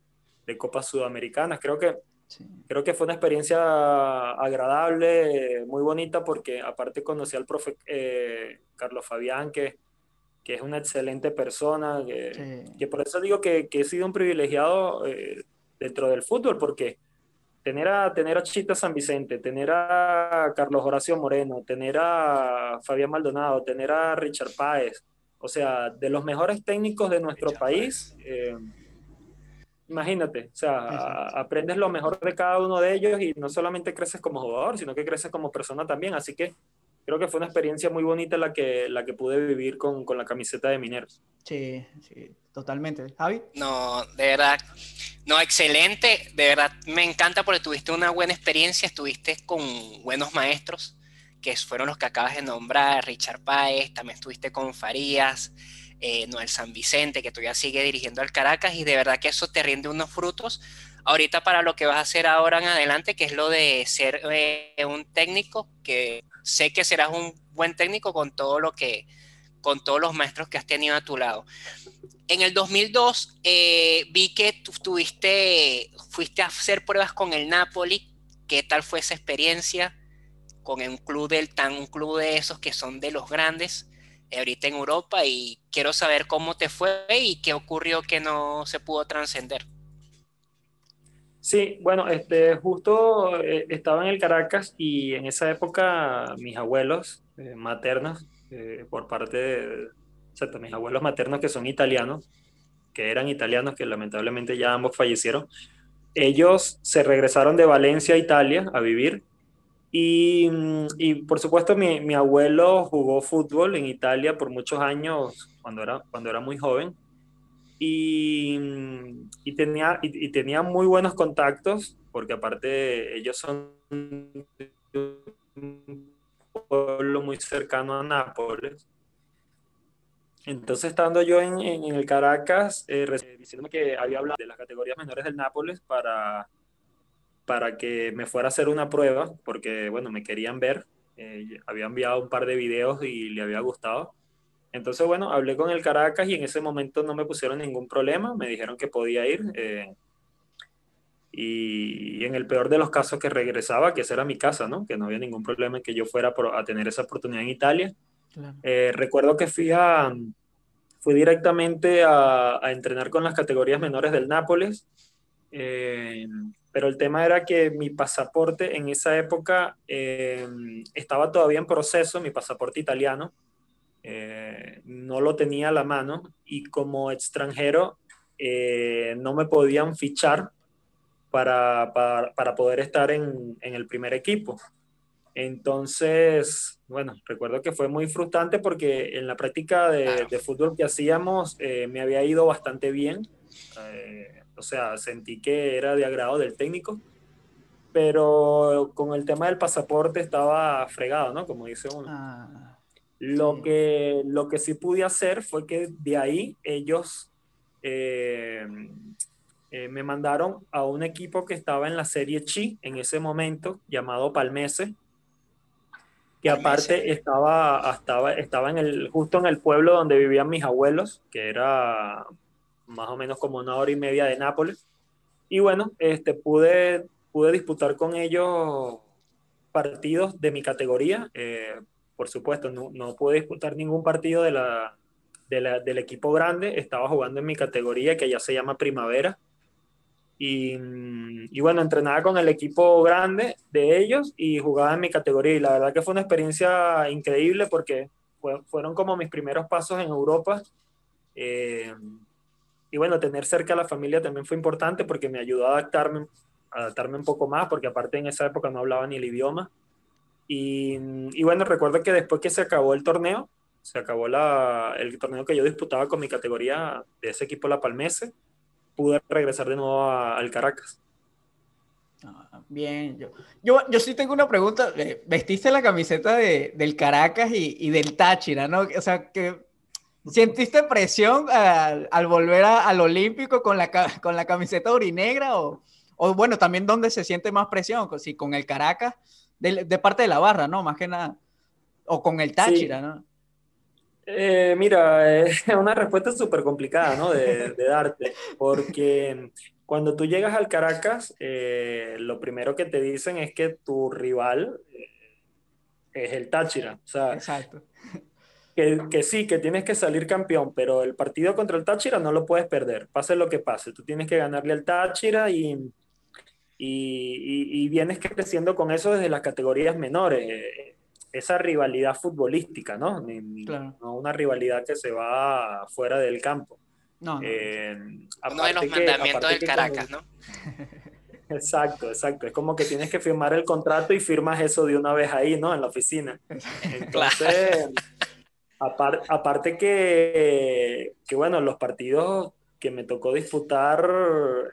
de Copas Sudamericanas. Creo que, sí. creo que fue una experiencia agradable, muy bonita, porque aparte conocí al profe eh, Carlos Fabián, que que es una excelente persona, que, sí. que por eso digo que, que, he sido un privilegiado eh, dentro del fútbol, porque tener a, tener a Chita San Vicente, tener a Carlos Horacio Moreno, tener a Fabián Maldonado, tener a Richard Páez, o sea, de los mejores técnicos de nuestro Richard país, eh, imagínate, o sea, sí, sí. aprendes lo mejor de cada uno de ellos y no solamente creces como jugador, sino que creces como persona también, así que creo que fue una experiencia muy bonita la que, la que pude vivir con, con la camiseta de Mineros. Sí, sí, totalmente. Javi. No, de verdad, no, excelente, de verdad me encanta porque tuviste una buena experiencia, estuviste con buenos maestros, que fueron los que acabas de nombrar, Richard Páez, también estuviste con Farías, eh, Noel San Vicente, que todavía sigue dirigiendo al Caracas, y de verdad que eso te rinde unos frutos ahorita para lo que vas a hacer ahora en adelante, que es lo de ser eh, un técnico que sé que serás un buen técnico con todo lo que, con todos los maestros que has tenido a tu lado. En el 2002 eh, vi que tú tuviste, fuiste a hacer pruebas con el Napoli. ¿Qué tal fue esa experiencia con un club del tan un club de esos que son de los grandes ahorita en Europa? Y quiero saber cómo te fue y qué ocurrió que no se pudo trascender. Sí, bueno, este, justo eh, estaba en el Caracas y en esa época mis abuelos eh, maternos, eh, por parte de, o mis abuelos maternos que son italianos, que eran italianos, que lamentablemente ya ambos fallecieron, ellos se regresaron de Valencia a Italia a vivir y, y por supuesto mi, mi, abuelo jugó fútbol en Italia por muchos años cuando era, cuando era muy joven y, y tenía, y, y, tenía muy buenos contactos, porque aparte ellos son un pueblo muy cercano a Nápoles. Entonces, estando yo en, en el Caracas, eh, diciéndome que había hablado de las categorías menores del Nápoles para, para que me fuera a hacer una prueba, porque, bueno, me querían ver. Eh, había enviado un par de videos y le había gustado. Entonces, bueno, hablé con el Caracas y en ese momento no me pusieron ningún problema, me dijeron que podía ir. Eh, y, en el peor de los casos que regresaba, que esa era mi casa, ¿no? Que no había ningún problema en que yo fuera a tener esa oportunidad en Italia. Claro. Eh, recuerdo que fui a, fui directamente a, a, entrenar con las categorías menores del Nápoles, eh, pero el tema era que mi pasaporte en esa época eh, estaba todavía en proceso, mi pasaporte italiano, eh, no lo tenía a la mano y como extranjero eh, no me podían fichar para, para, para poder estar en, en, el primer equipo. Entonces, bueno, recuerdo que fue muy frustrante porque en la práctica de, de fútbol que hacíamos eh, me había ido bastante bien. O sea, sentí que era de agrado del técnico pero con el tema del pasaporte estaba fregado, ¿no? Como dice uno. Ah, lo, que, lo que sí pude hacer fue que de ahí ellos eh, eh, me mandaron a un equipo que estaba en la Serie Chi en ese momento, llamado Palmese, que aparte estaba, estaba, estaba en el, justo en el pueblo donde vivían mis abuelos, que era más o menos como una hora y media de Nápoles. Y bueno, este, pude, pude disputar con ellos partidos de mi categoría. Eh, por supuesto, no, no, pude disputar ningún partido de la, de la, del equipo grande. Estaba jugando en mi categoría, que ya se llama Primavera. Y, y, bueno, entrenaba con el equipo grande de ellos y jugaba en mi categoría. Y la verdad que fue una experiencia increíble porque fueron como mis primeros pasos en Europa. Eh, y bueno, tener cerca a la familia también fue importante porque me ayudó a adaptarme, a adaptarme un poco más, porque aparte en esa época no hablaba ni el idioma. Y, y bueno, recuerdo que después que se acabó el torneo, se acabó la, el torneo que yo disputaba con mi categoría de ese equipo La Palmese, pude regresar de nuevo al Caracas. Ah, bien, yo, yo, yo, sí tengo una pregunta. Eh, vestiste la camiseta de, del Caracas y, y, del Táchira, ¿no? O sea, que ¿sentiste presión al, al volver a, al Olímpico con la, con la camiseta orinegra? O, o, bueno, también dónde se siente más presión, si con el Caracas, de, de, parte de la barra, ¿no? Más que nada. O con el Táchira, sí. ¿no? Eh, mira, es una respuesta súper complicada, ¿no? De, de, darte, porque cuando tú llegas al Caracas, eh, lo primero que te dicen es que tu rival eh, es el Táchira. O sea, Exacto. Que, que, sí, que tienes que salir campeón, pero el partido contra el Táchira no lo puedes perder, pase lo que pase. Tú tienes que ganarle al Táchira y, y, y, y vienes creciendo con eso desde las categorías menores esa rivalidad futbolística, ¿no? Ni, claro. No una rivalidad que se va fuera del campo. No. no. Eh, Uno de los que, mandamientos del Caracas, cuando... ¿no? Exacto, exacto. Es como que tienes que firmar el contrato y firmas eso de una vez ahí, ¿no? En la oficina. Entonces, aparte, aparte que, que, bueno, los partidos que me tocó disputar,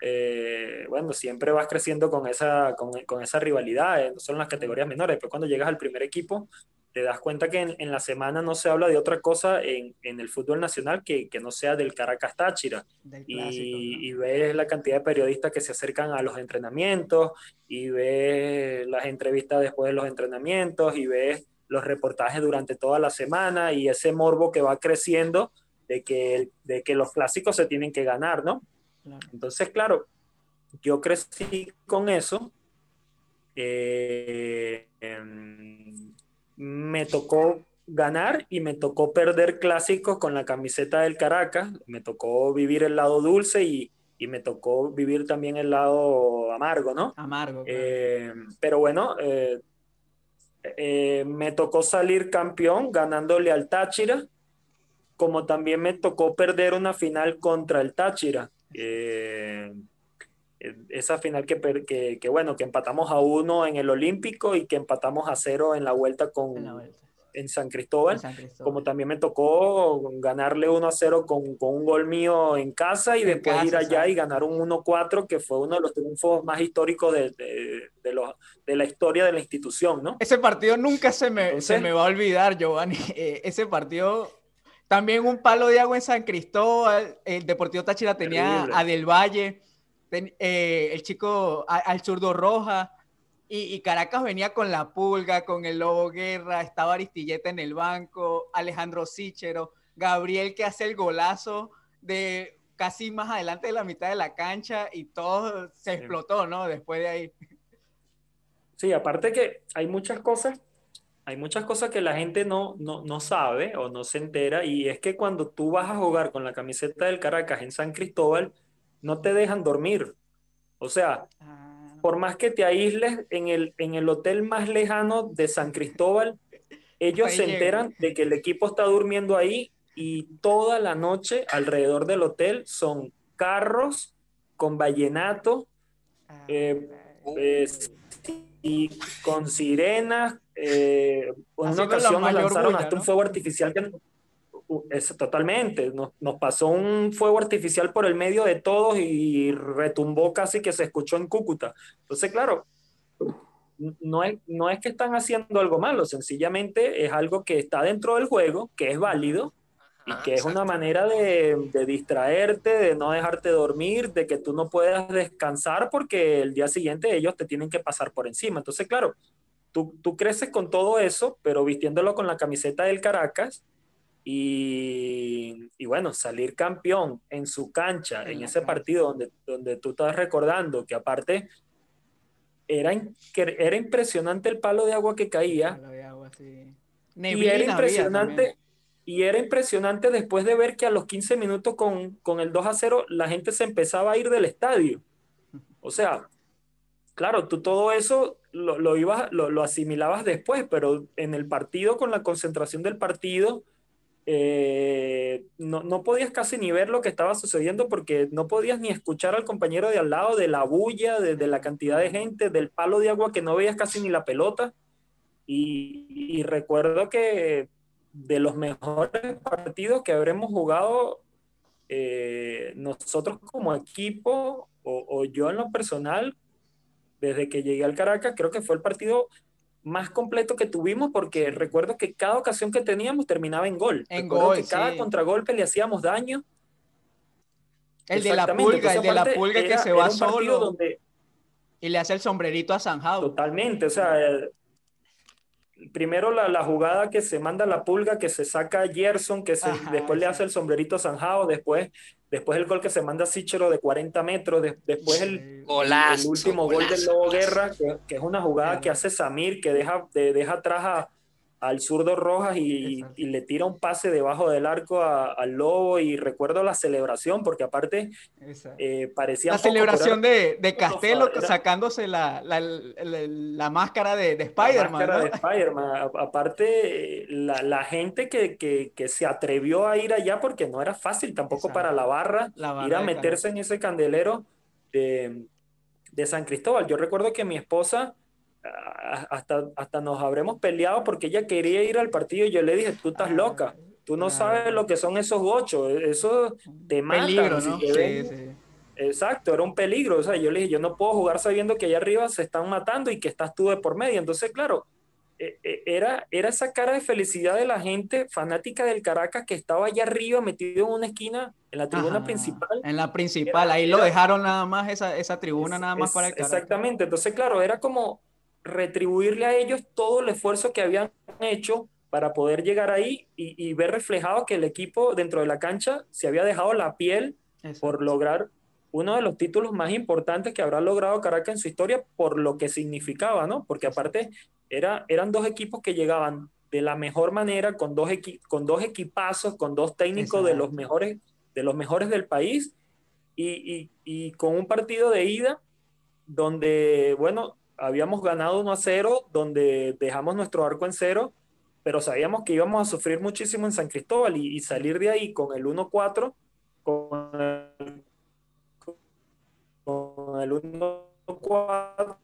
eh, bueno, siempre vas creciendo con esa, con, con esa rivalidad, eh, no solo en las categorías menores, pero cuando llegas al primer equipo, te das cuenta que en, en la semana no se habla de otra cosa en, en el fútbol nacional que, que, no sea del Caracas Táchira. Y, y, ves la cantidad de periodistas que se acercan a los entrenamientos, y ves las entrevistas después de los entrenamientos, y ves los reportajes durante toda la semana, y ese morbo que va creciendo de que, de que los clásicos se tienen que ganar, ¿no? Claro. Entonces, claro, yo crecí con eso. Eh, eh, me tocó ganar y me tocó perder clásicos con la camiseta del Caracas. Me tocó vivir el lado dulce y, y me tocó vivir también el lado amargo, ¿no? Amargo. Claro. Eh, pero bueno, eh, eh, me tocó salir campeón ganándole al Táchira como también me tocó perder una final contra el Táchira. Eh, esa final que, que, que, bueno, que empatamos a uno en el Olímpico y que empatamos a cero en la vuelta con, la vuelta. En, San, Cristóbal, en San, Cristóbal, como también me tocó ganarle 1 a 0 con, con un gol mío en casa y en después casa, ir allá ¿sabes? y ganar un 1-4, que fue uno de los triunfos más históricos de, de, de, los, de, la historia de la institución, ¿no? Ese partido nunca se me, Entonces, se me va a olvidar, Giovanni. Eh, ese partido también un palo de agua en San Cristóbal. El Deportivo Táchira tenía Terrible. a Del Valle, ten, eh, el chico a, al zurdo Roja. Y, y, Caracas venía con la pulga, con el Lobo Guerra, estaba Aristilleta en el banco, Alejandro Sichero, Gabriel que hace el golazo de casi más adelante de la mitad de la cancha y todo se explotó, ¿no? Después de ahí. Sí, aparte que hay muchas cosas hay muchas cosas que la gente no, no, no, sabe o no se entera y es que cuando tú vas a jugar con la camiseta del Caracas en San Cristóbal, no te dejan dormir. O sea, ah. Por más que te aísles en el, en el hotel más lejano de San Cristóbal, ellos se enteran de que el equipo está durmiendo ahí y toda la noche alrededor del hotel son carros con vallenato ah, eh, eh, y con sirenas, eh, en una ocasión nos lanzaron bulla, hasta ¿no? un fuego artificial que es, totalmente, nos, nos, pasó un fuego artificial por el medio de todos y retumbó casi que se escuchó en Cúcuta. Entonces, claro, no es, no es que están haciendo algo malo, sencillamente es algo que está dentro del juego, que es válido y que es una manera de, de, distraerte, de no dejarte dormir, de que tú no puedas descansar porque el día siguiente ellos te tienen que pasar por encima. Entonces, claro, tú, tú creces con todo eso, pero vistiéndolo con la camiseta del Caracas y, y bueno, salir campeón en su cancha, en, ese partido donde, donde tú estás recordando que aparte era, era impresionante el palo de agua que caía. y era impresionante y era impresionante después de ver que a los 15 minutos con, con, el 2 a 0 la gente se empezaba a ir del estadio. O sea, claro, tú todo eso lo, lo, ibas, lo, lo asimilabas después, pero en el partido, con la concentración del partido, eh, no, no, podías casi ni ver lo que estaba sucediendo porque no podías ni escuchar al compañero de al lado de la bulla, de, la cantidad de gente, del palo de agua que no veías casi ni la pelota. Y, y recuerdo que de los mejores partidos que habremos jugado eh, nosotros como equipo o, o, yo en lo personal, desde que llegué al Caracas, creo que fue el partido más completo que tuvimos porque recuerdo que cada ocasión que teníamos terminaba en gol. En gol, que cada contragolpe le hacíamos daño. El de la pulga, el de la pulga que se va solo donde... y le hace el sombrerito a Sanjao. Totalmente, o sea, primero la, la, jugada que se manda la pulga, que se saca Gerson, que se, Ajá, después sí. le hace el sombrerito a Sanjao, después, después el gol que se manda Sichero de 40 metros, de, después el, golazo, el último golazo, gol del Lobo golazo. Guerra, que, que, es una jugada sí. que hace Samir, que deja, de, deja atrás a, al zurdo Rojas y, y, le tira un pase debajo del arco al Lobo y recuerdo la celebración porque aparte eh, parecía... La celebración de, de Castelo era, sacándose la, la, la, la, máscara de, de Spider-Man. Aparte, la, la gente que, que, que, se atrevió a ir allá porque no era fácil tampoco Exacto. para la barra, la barra ir a meterse en ese candelero de, de San Cristóbal. Yo recuerdo que mi esposa hasta, hasta nos habremos peleado porque ella quería ir al partido y yo le dije, tú estás loca, tú no sabes lo que son esos ocho, eso te mata. Peligro, ¿no? sí, sí. Exacto, era un peligro, o sea, yo le dije, yo no puedo jugar sabiendo que allá arriba se están matando y que estás tú de por medio, entonces claro, e, e, era, era esa cara de felicidad de la gente fanática del Caracas que estaba allá arriba metido en una esquina, en la tribuna Ajá, principal. En la principal, era, ahí era, lo dejaron nada más, esa, esa tribuna es, nada más es, para el Caracas. Exactamente, entonces claro, era como retribuirle a ellos todo el esfuerzo que habían hecho para poder llegar ahí y, y ver reflejado que el equipo dentro de la cancha se había dejado la piel Exacto. por lograr uno de los títulos más importantes que habrá logrado Caracas en su historia por lo que significaba, ¿no? Porque aparte era, eran dos equipos que llegaban de la mejor manera, con dos, con dos equipazos, con dos técnicos de los, mejores, de los mejores del país y, y, y con un partido de ida donde, bueno, habíamos ganado 1 a 0, donde dejamos nuestro arco en cero, pero sabíamos que íbamos a sufrir muchísimo en San Cristóbal y, y salir de ahí con el 1-4, con el, con el 1-4.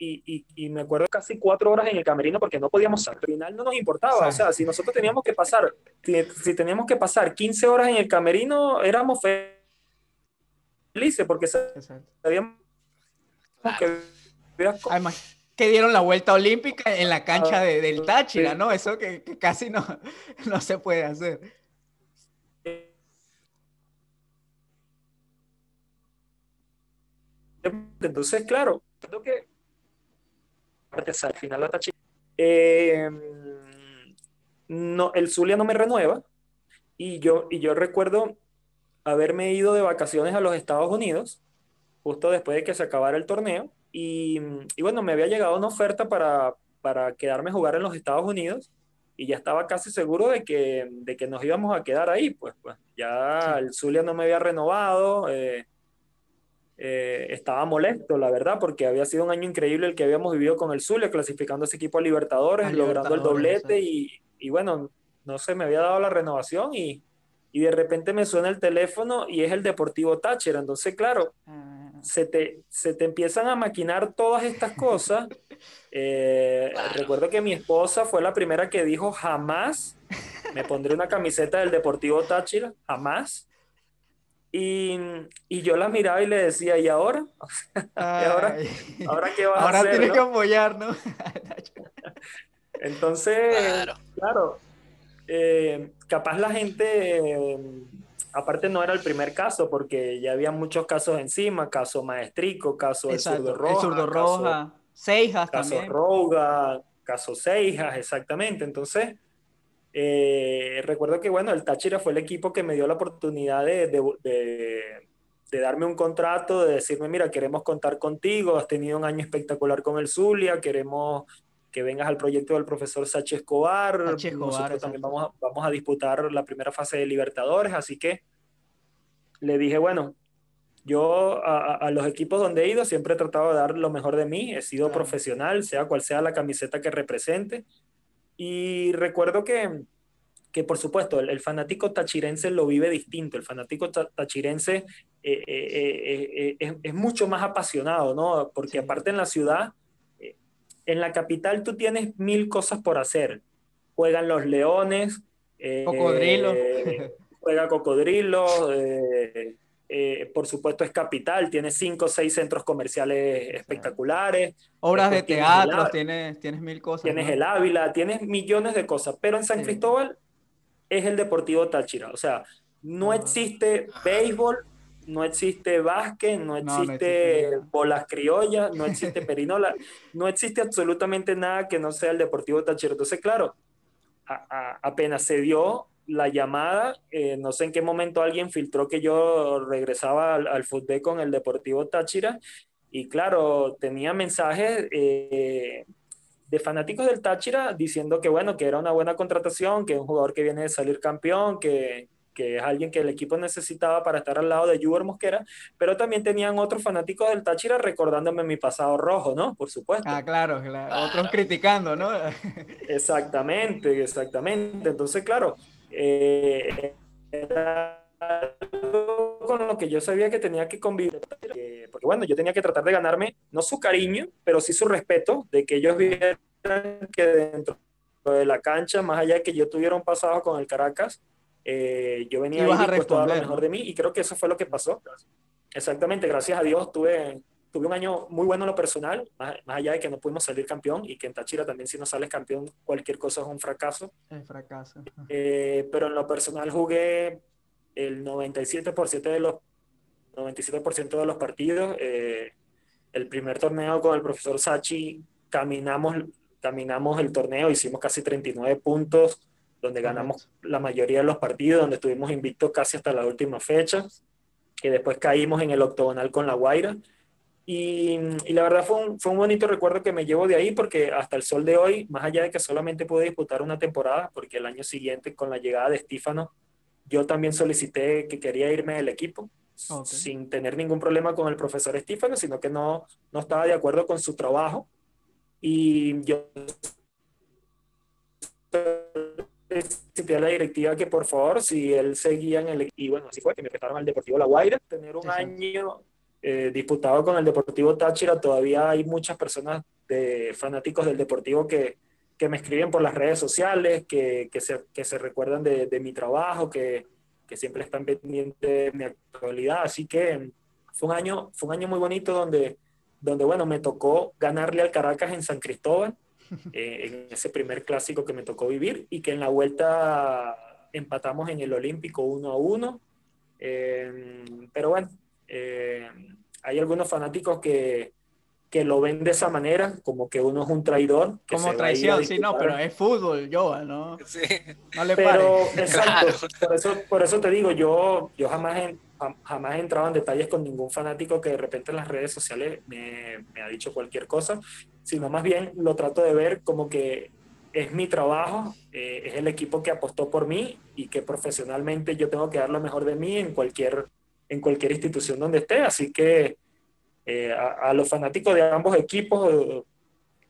Y, y, y, me acuerdo casi cuatro horas en el camerino porque no podíamos salir. Al final no nos importaba, o sea, si nosotros teníamos que pasar, si, si teníamos que pasar 15 horas en el camerino, éramos felices porque sabíamos que, Además, que dieron la vuelta olímpica en la cancha de, del Táchira, ¿no? Eso que, que, casi no, no se puede hacer. Entonces, claro, creo que al final la Táchira, eh, no, el Zulia no me renueva y yo, y yo recuerdo haberme ido de vacaciones a los Estados Unidos justo después de que se acabara el torneo. Y, y bueno, me había llegado una oferta para, para quedarme a jugar en los Estados Unidos y ya estaba casi seguro de que, de que nos íbamos a quedar ahí. Pues, pues ya sí. el Zulia no me había renovado. Eh, eh, estaba molesto, la verdad, porque había sido un año increíble el que habíamos vivido con el Zulia, clasificando ese equipo a Libertadores, a logrando Libertadores, el doblete y, y, bueno, no sé, me había dado la renovación y, y de repente me suena el teléfono y es el Deportivo Táchira. Entonces, claro, ah se te, se te empiezan a maquinar todas estas cosas. Eh, claro. Recuerdo que mi esposa fue la primera que dijo jamás me pondré una camiseta del Deportivo Táchira, jamás. Y, y, yo la miraba y le decía, ¿y ahora? ¿Y ahora, ¿ahora qué vas a hacer? Ahora tienes que apoyar, ¿no? Entonces, claro, eh, capaz la gente, aparte no era el primer caso, porque ya había muchos casos encima, caso Maestrico, caso El Zurdo Roja. El Zurdo Roja, Seijas caso también. Roga, caso Seijas, exactamente. Entonces, eh, recuerdo que, bueno, el Táchira fue el equipo que me dio la oportunidad de, de, darme un contrato, de decirme, mira, queremos contar contigo, has tenido un año espectacular con el Zulia, queremos que vengas al proyecto del profesor Sachi Escobar. Nosotros también vamos a, vamos a disputar la primera fase de Libertadores, así que le dije, bueno, yo a, los equipos donde he ido siempre he tratado de dar lo mejor de mí, he sido profesional, sea cual sea la camiseta que represente. Y recuerdo que, que por supuesto, el, fanático tachirense lo vive distinto. El fanático tachirense eh, eh, eh, es, mucho más apasionado, ¿no? Porque aparte en la ciudad, en la capital tú tienes mil cosas por hacer. Juegan los leones. Cocodrilo. juega cocodrilo. Eh, por supuesto es capital, tiene cinco o seis centros comerciales espectaculares. Obras de teatro, tienes, tienes, mil cosas. Tienes el Ávila, tienes millones de cosas, pero en San Cristóbal es el Deportivo Táchira, o sea, no existe béisbol, no existe básquet, no existe bolas criollas, no existe perinola, no existe absolutamente nada que no sea el Deportivo Táchira. Entonces, claro, apenas se dio la llamada, eh, no sé en qué momento alguien filtró que yo regresaba al, fútbol con el Deportivo Táchira y claro, tenía mensajes eh, de fanáticos del Táchira diciendo que bueno, que era una buena contratación, que es un jugador que viene de salir campeón, que, que es alguien que el equipo necesitaba para estar al lado de Juber Mosquera, pero también tenían otros fanáticos del Táchira recordándome mi pasado rojo, ¿no? Por supuesto. Ah, claro, claro. otros criticando, ¿no? exactamente, exactamente. Entonces, claro, eh, era con lo que yo sabía que tenía que convivir, eh, porque bueno, yo tenía que tratar de ganarme, no su cariño, pero sí su respeto, de que ellos vieran que dentro de la cancha, más allá de que yo tuviera un pasado con el Caracas, eh, yo venía a dispuesto a dar lo mejor de mí y creo que eso fue lo que pasó. Exactamente, gracias a Dios tuve tuve un año muy bueno en lo personal, más, allá de que no pudimos salir campeón y que en Táchira también si no sales campeón cualquier cosa es un fracaso. Es fracaso. Eh, pero en lo personal jugué el 97% de los 97% de los partidos. Eh, el primer torneo con el profesor Sachi caminamos caminamos el torneo, hicimos casi 39 puntos, donde ganamos la mayoría de los partidos, donde estuvimos invictos casi hasta la última fecha, que después caímos en el octogonal con la Guaira. Y, la verdad fue un, fue un, bonito recuerdo que me llevo de ahí porque hasta el sol de hoy, más allá de que solamente pude disputar una temporada, porque el año siguiente con la llegada de Estífano, yo también solicité que quería irme del equipo, sin tener ningún problema con el profesor Estífano, sino que no, no estaba de acuerdo con su trabajo. Y yo solicité a la directiva que por favor, si él seguía en el... Y bueno, así fue, que me prestaron al Deportivo La Guaira, tener un año eh, disputado con el Deportivo Táchira, todavía hay muchas personas de fanáticos del Deportivo que, que me escriben por las redes sociales, que, que, se, que se, recuerdan de, de mi trabajo, que, que, siempre están pendientes de mi actualidad. Así que fue un año, fue un año muy bonito donde, donde bueno, me tocó ganarle al Caracas en San Cristóbal, eh, en ese primer clásico que me tocó vivir, y que en la vuelta empatamos en el Olímpico 1 a 1. Eh, pero bueno, eh, hay algunos fanáticos que, que lo ven de esa manera, como que uno es un traidor. como traición, sí, no, pero es fútbol, yo, ¿no? Sí. No le pero, exacto, por, eso, por eso te digo, yo, yo jamás, jamás he entrado en detalles con ningún fanático que de repente en las redes sociales me, me ha dicho cualquier cosa, sino más bien lo trato de ver como que es mi trabajo, eh, es el equipo que apostó por mí y que profesionalmente yo tengo que dar lo mejor de mí en cualquier en cualquier institución donde esté. Así que eh, a, los fanáticos de ambos equipos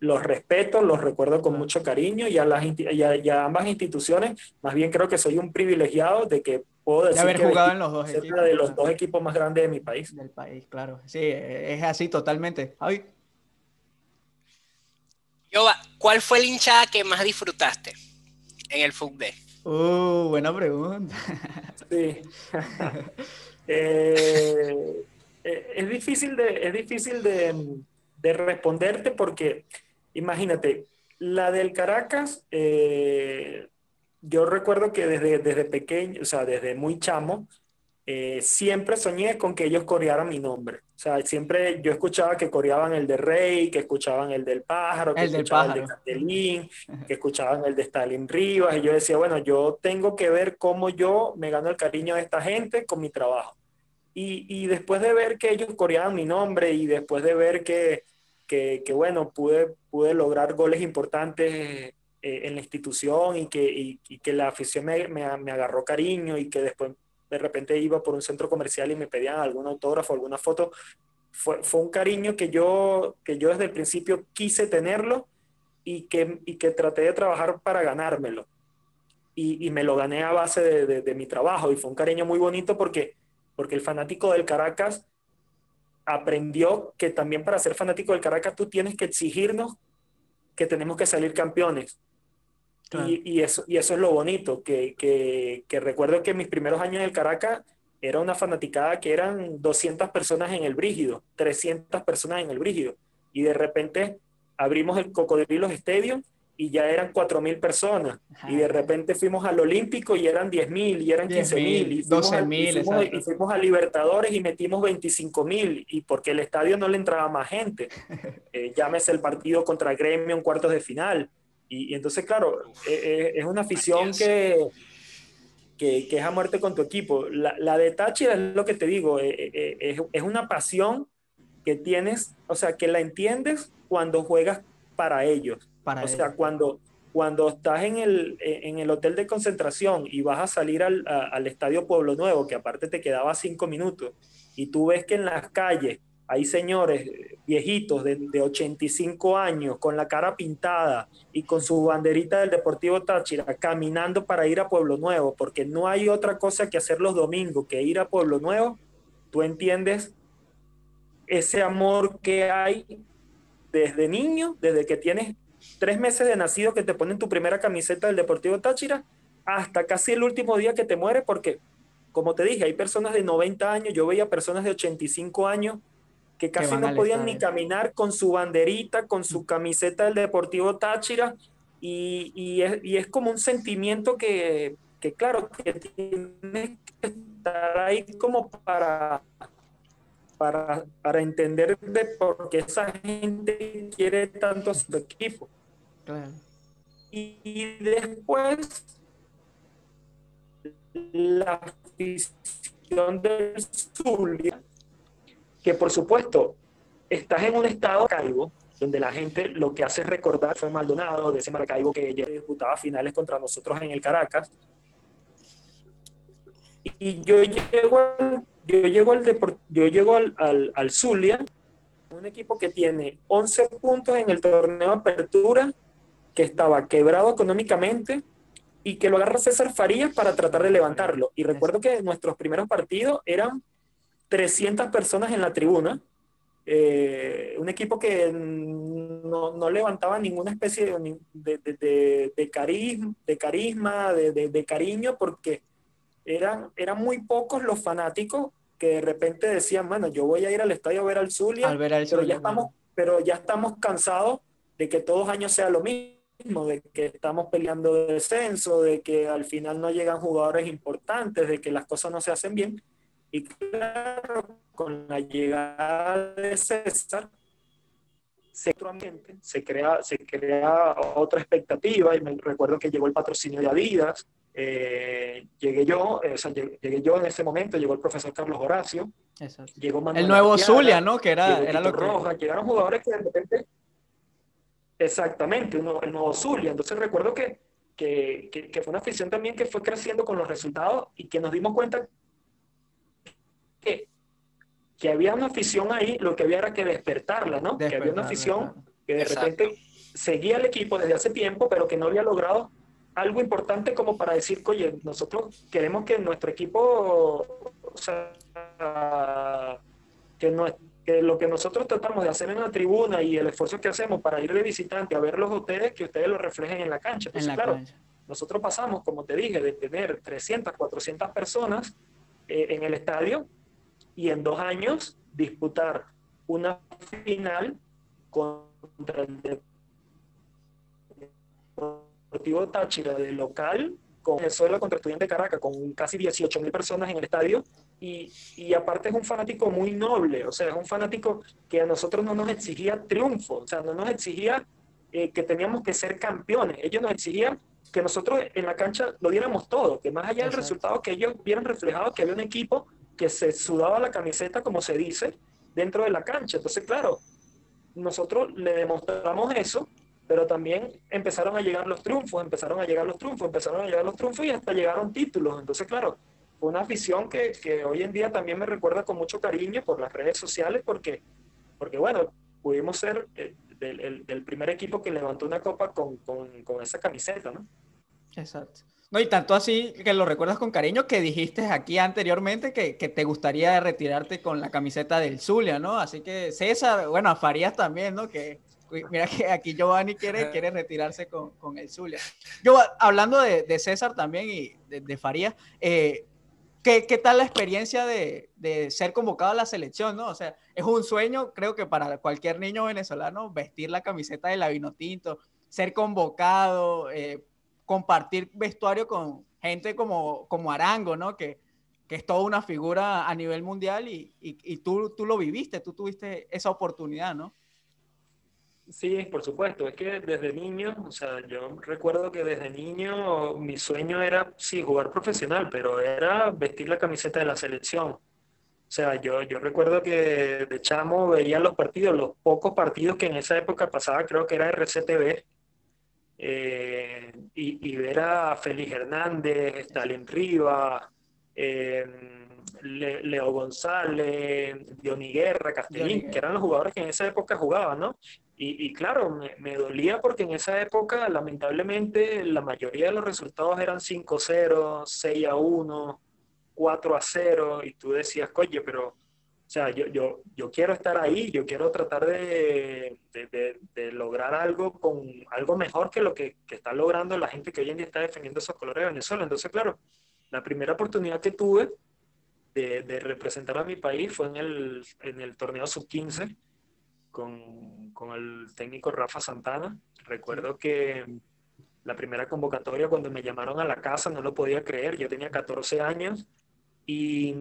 los respeto, los recuerdo con mucho cariño y a, las, y a, ambas instituciones, más bien creo que soy un privilegiado de que puedo decir haber jugado en los dos equipos. de los dos equipos más grandes de mi país. Del país, claro. Sí, es así totalmente. Javi. Yo, ¿cuál fue el hinchada que más disfrutaste en el fútbol? Uh, buena pregunta. Sí. Eh, eh, es difícil, de, es difícil de, responderte porque, imagínate, la del Caracas, eh, yo recuerdo que desde, desde pequeño, o sea, desde muy chamo, eh, siempre soñé con que ellos corearan mi nombre. O sea, siempre yo escuchaba que coreaban el de Rey, que escuchaban el del pájaro, que escuchaban el de Catelín, que escuchaban el de Stalin Rivas, y yo decía, bueno, yo tengo que ver cómo yo me gano el cariño de esta gente con mi trabajo. Y, y después de ver que ellos coreaban mi nombre y después de ver que, que, que bueno, pude, pude lograr goles importantes eh, en la institución y que, y, y que la afición me, me, me agarró cariño y que después de repente iba por un centro comercial y me pedían algún autógrafo, alguna foto, fue, fue un cariño que yo, que yo desde el principio quise tenerlo y que, y que traté de trabajar para ganármelo. Y, y me lo gané a base de, de, mi trabajo. Y fue un cariño muy bonito porque, porque el fanático del Caracas aprendió que también para ser fanático del Caracas tú tienes que exigirnos que tenemos que salir campeones y, eso, y eso es lo bonito, que, que, que, recuerdo que en mis primeros años en el Caracas era una fanaticada que eran 200 personas en el Brígido, 300 personas en el Brígido, y de repente abrimos el Cocodrilos Stadium y ya eran 4.000 personas, y de repente fuimos al Olímpico y eran 10.000, y eran 15.000, y, fuimos y fuimos a Libertadores y metimos 25.000, y porque el estadio no le entraba más gente, eh, llámese el partido contra Gremio en cuartos de final, y, entonces, claro, e, e, es, una afición que, que, es a muerte con tu equipo. La, la de Táchira es lo que te digo, e, es, es, una pasión que tienes, o sea, que la entiendes cuando juegas para ellos. Para o sea, cuando, cuando estás en el, en el hotel de concentración y vas a salir al, al Estadio Pueblo Nuevo, que aparte te quedaba cinco minutos, y tú ves que en las calles hay señores viejitos de, de, 85 años con la cara pintada y con su banderita del Deportivo Táchira caminando para ir a Pueblo Nuevo, porque no hay otra cosa que hacer los domingos que ir a Pueblo Nuevo, tú entiendes ese amor que hay desde niño, desde que tienes tres meses de nacido que te ponen tu primera camiseta del Deportivo Táchira, hasta casi el último día que te muere, porque como te dije, hay personas de 90 años, yo veía personas de 85 años que casi no podían ni caminar con su banderita, con su camiseta del Deportivo Táchira, y, y, es, y es, como un sentimiento que, que, claro, que tiene que estar ahí como para, para, para entender de por qué esa gente quiere tanto a su equipo. Y, y después, la afición del Zulia que por supuesto estás en un estado Maracaibo donde la gente lo que hace es recordar fue Maldonado, de ese Maracaibo que ya disputaba finales contra nosotros en el Caracas. Y yo llego yo al, yo llego al, al, al Zulia, un equipo que tiene 11 puntos en el torneo Apertura, que estaba quebrado económicamente y que lo agarra César Farías para tratar de levantarlo. Y recuerdo que nuestros primeros partidos eran 300 personas en la tribuna. Eh, un equipo que no, no, levantaba ninguna especie de, de, de, carisma, de, carisma de, cariño, porque eran, eran muy pocos los fanáticos que de repente decían, bueno, yo voy a ir al estadio a ver al Zulia, pero, ya estamos, pero ya estamos cansados de que todos años sea lo mismo, de que estamos peleando de descenso, de que al final no llegan jugadores importantes, de que las cosas no se hacen bien. Y claro, con la llegada de César, se, se, crea, se crea otra expectativa y me recuerdo que llegó el patrocinio de Adidas, eh, llegué yo, eh, o sea, llegué, yo en ese momento, llegó el profesor Carlos Horacio, llegó el nuevo Zulia, ¿no? Que era, era lo que... Roja, llegaron jugadores que de repente, exactamente, el nuevo Zulia, entonces recuerdo que, que, que, que fue una afición también que fue creciendo con los resultados y que nos dimos cuenta que, que había una afición ahí, lo que había era que despertarla, ¿no? que había una afición que de repente seguía el equipo desde hace tiempo, pero que no había logrado algo importante como para decir, oye, nosotros queremos que nuestro equipo, o sea, que, no, que lo que nosotros tratamos de hacer en la tribuna y el esfuerzo que hacemos para ir de visitante a verlos a ustedes, que ustedes lo reflejen en la cancha. Entonces, claro, nosotros pasamos, como te dije, de tener 300, 400 personas eh, en el estadio y en dos años disputar una final contra el Deportivo Táchira de local, con Venezuela contra Estudiante Caracas, con casi 18 mil personas en el estadio. Y, y, aparte es un fanático muy noble, o sea, es un fanático que a nosotros no nos exigía triunfo, o sea, no nos exigía eh, que teníamos que ser campeones, ellos nos exigían que nosotros en la cancha lo diéramos todo, que más allá del resultado que ellos vieran reflejado que había un equipo que se sudaba la camiseta, como se dice, dentro de la cancha. Entonces, claro, nosotros le demostramos eso pero también empezaron a llegar los triunfos, empezaron a llegar los triunfos, empezaron a llegar los triunfos y hasta llegaron títulos. Entonces, claro, fue una afición que, que hoy en día también me recuerda con mucho cariño por las redes sociales, porque, porque bueno, pudimos ser el, el, el primer equipo que levantó una copa con, con, con esa camiseta, ¿no? Exacto. No, y tanto así que lo recuerdas con cariño que dijiste aquí anteriormente que, que, te gustaría retirarte con la camiseta del Zulia, ¿no? Así que César, bueno, a Farías también, ¿no? Que, Mira que aquí Giovanni quiere, quiere retirarse con, con el Zulia. Yo, hablando de, de César también y de, de Farías, eh, ¿qué, ¿qué, tal la experiencia de, de, ser convocado a la selección? ¿no? O sea, es un sueño, creo que para cualquier niño venezolano, vestir la camiseta de la Vinotinto, ser convocado, eh, compartir vestuario con gente como, como Arango, ¿no? Que, que es toda una figura a nivel mundial y, y, y tú, tú lo viviste, tú tuviste esa oportunidad, ¿no? Sí, por supuesto. Es que desde niño, o sea, yo recuerdo que desde niño mi sueño era, sí, jugar profesional, pero era vestir la camiseta de la selección. O sea, yo, yo recuerdo que de chamo veía los partidos, los pocos partidos que en esa época pasaba, creo que era RCTV, eh, y, y, ver a Félix Hernández, Stalin Riva, eh, Leo González, Diony Guerra, Castellín, que eran los jugadores que en esa época jugaban, ¿no? Y, y claro, me, me, dolía porque en esa época, lamentablemente, la mayoría de los resultados eran 5-0, 6-1, 4-0, y tú decías, coye, pero, o sea, yo, yo, yo quiero estar ahí, yo quiero tratar de, de, de, de lograr algo con algo mejor que lo que, que, está logrando la gente que hoy en día está defendiendo esos colores de Venezuela. Entonces, claro, la primera oportunidad que tuve de, representar a mi país fue en el, en el torneo sub-15 con, con, el técnico Rafa Santana. Recuerdo que la primera convocatoria, cuando me llamaron a la casa, no lo podía creer. Yo tenía 14 años y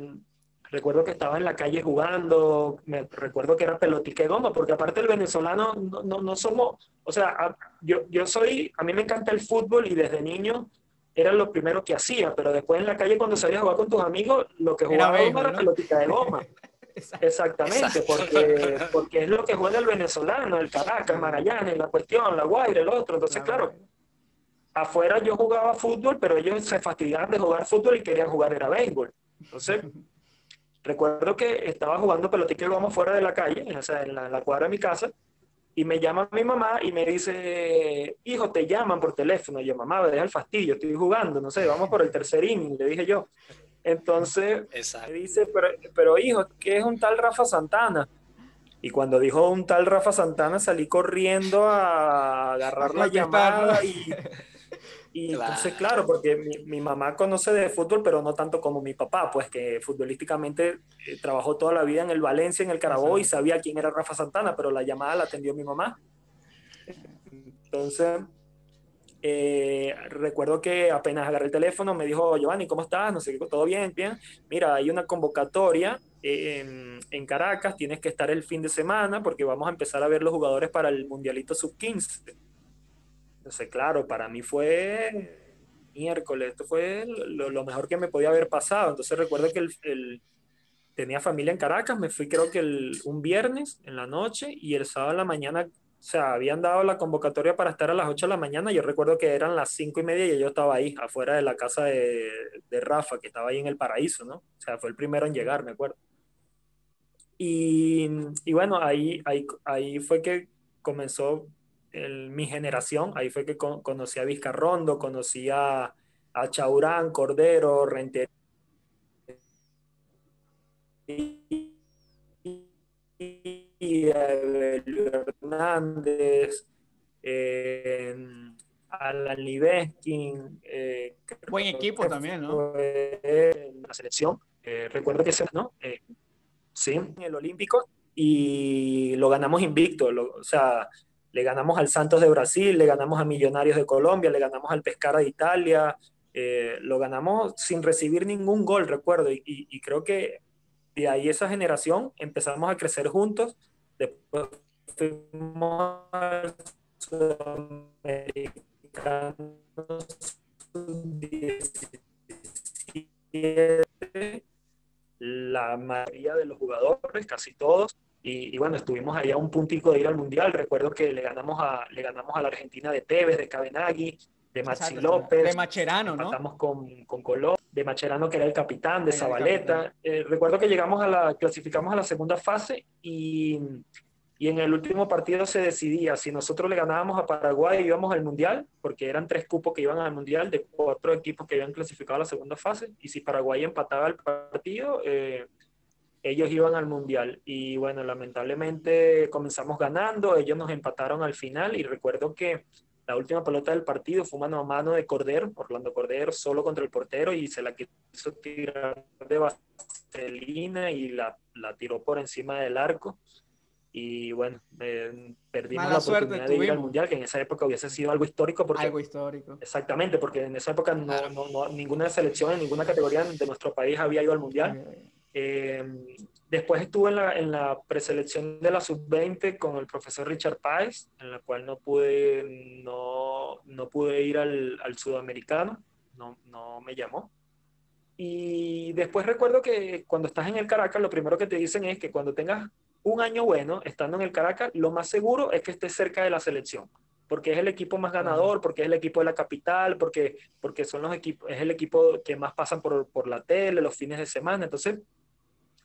recuerdo que estaba en la calle jugando. Me recuerdo que era pelotique goma, porque aparte el venezolano no, no, no somos. O sea, yo, yo soy. A mí me encanta el fútbol y desde niño era lo primero que hacía, pero después en la calle cuando salías a jugar con tus amigos, lo que jugaba era, ¿no? pelotita de goma. Exactamente, Porque, porque es lo que juega el venezolano, el Caracas, Magallanes, la cuestión, la Guaira, el otro. Entonces, claro, afuera yo jugaba fútbol, pero ellos se fastidiaban de jugar fútbol y querían jugar era béisbol. Entonces, recuerdo que estaba jugando pelotita y vamos fuera de la calle, o sea, en la, en la cuadra de mi casa, y me llama mi mamá y me dice, hijo, te llaman por teléfono. Y yo, mamá, me deja el fastidio, estoy jugando, no sé, vamos por el tercer inning, le dije yo. Entonces Exacto. me dice, pero, pero hijo, ¿qué es un tal Rafa Santana? Y cuando dijo un tal Rafa Santana salí corriendo a agarrar la llamada y, y claro. entonces claro, porque mi, mi, mamá conoce de fútbol, pero no tanto como mi papá, pues que futbolísticamente eh, trabajó toda la vida en el Valencia, en el Carabobo y sabía quién era Rafa Santana, pero la llamada la atendió mi mamá. Entonces eh, recuerdo que apenas agarré el teléfono me dijo, Giovanni, ¿cómo estás? No sé qué, todo bien, bien. Mira, hay una convocatoria en, en, Caracas, tienes que estar el fin de semana porque vamos a empezar a ver los jugadores para el Mundialito Sub-15. Entonces, claro, para mí fue miércoles, esto fue lo, mejor que me podía haber pasado. Entonces recuerdo que el, tenía familia en Caracas, me fui creo que el, un viernes en la noche y el sábado en la mañana o sea, habían dado la convocatoria para estar a las 8 de la mañana. Yo recuerdo que eran las 5 y media y yo estaba ahí, afuera de la casa de, de, Rafa, que estaba ahí en el paraíso, ¿no? O sea, fue el primero en llegar, me acuerdo. Y, y bueno, ahí, ahí, ahí fue que comenzó el, mi generación. Ahí fue que con, conocí a Vizcarrondo, conocí a, a Chaurán, Cordero, Rentería. Hernández, eh, Alan Libeskin. Eh, Buen equipo también, ¿no? La selección. Eh, recuerdo que ese, ¿no? Eh, sí, en el Olímpico y lo ganamos invicto. o sea, le ganamos al Santos de Brasil, le ganamos a Millonarios de Colombia, le ganamos al Pescara de Italia, lo ganamos sin recibir ningún gol, recuerdo, y, creo que de ahí esa generación empezamos a crecer juntos, después fuimos al la mayoría de los jugadores, casi todos, y, bueno, estuvimos ahí a un puntico de ir al Mundial. Recuerdo que le ganamos a, le ganamos a la Argentina de Tevez, de Cabenagui, de Maxi López. De Macherano, ¿no? Con, con Colón, de Macherano que era el capitán, de Zabaleta. Eh, recuerdo que llegamos a la, clasificamos a la segunda fase y y en el último partido se decidía si nosotros le ganábamos a Paraguay íbamos al Mundial, porque eran tres cupos que iban al Mundial de cuatro equipos que habían clasificado a la segunda fase, y si Paraguay empataba el partido, eh, ellos iban al Mundial. Y bueno, lamentablemente comenzamos ganando, ellos nos empataron al final, y recuerdo que la última pelota del partido fue mano a mano de Cordero, Orlando Cordero, solo contra el portero, y se la quiso tirar de vaselina y la, la tiró por encima del arco y bueno, eh, perdimos la oportunidad de ir al Mundial, que en esa época hubiese sido algo histórico. Porque, algo histórico. Exactamente, porque en esa época no, no, ninguna selección en ninguna categoría de nuestro país había ido al Mundial. Eh, después estuve en la, en la preselección de la sub-20 con el profesor Richard Páez, en la cual no pude, no, no pude ir al, al sudamericano, no, no me llamó. Y después recuerdo que cuando estás en el Caracas, lo primero que te dicen es que cuando tengas un año bueno, estando en el Caracas, lo más seguro es que esté cerca de la selección, porque es el equipo más ganador, porque es el equipo de la capital, porque, porque son los equipos, es el equipo que más pasan por, por la tele los fines de semana. Entonces,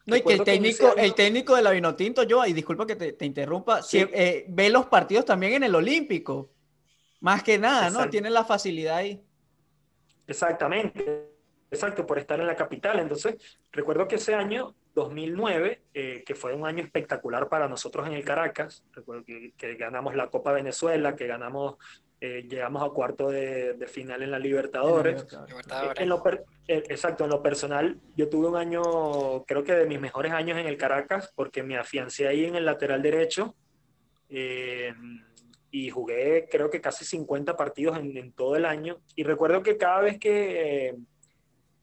no, y que el técnico, el técnico de la Vinotinto, yo, y disculpa que te, te interrumpa, eh, ve los partidos también en el Olímpico. Más que nada, ¿no? Tiene la facilidad ahí. Exactamente, exacto, por estar en la capital. Entonces, recuerdo que ese año 2009, eh, que fue un año espectacular para nosotros en el Caracas, recuerdo que, ganamos la Copa Venezuela, que ganamos, eh, llegamos a cuarto de, final en la Libertadores. En lo eh, exacto, en lo personal, yo tuve un año, creo que de mis mejores años en el Caracas, porque me afiancé ahí en el lateral derecho y jugué creo que casi 50 partidos en, en, todo el año. Y recuerdo que cada vez que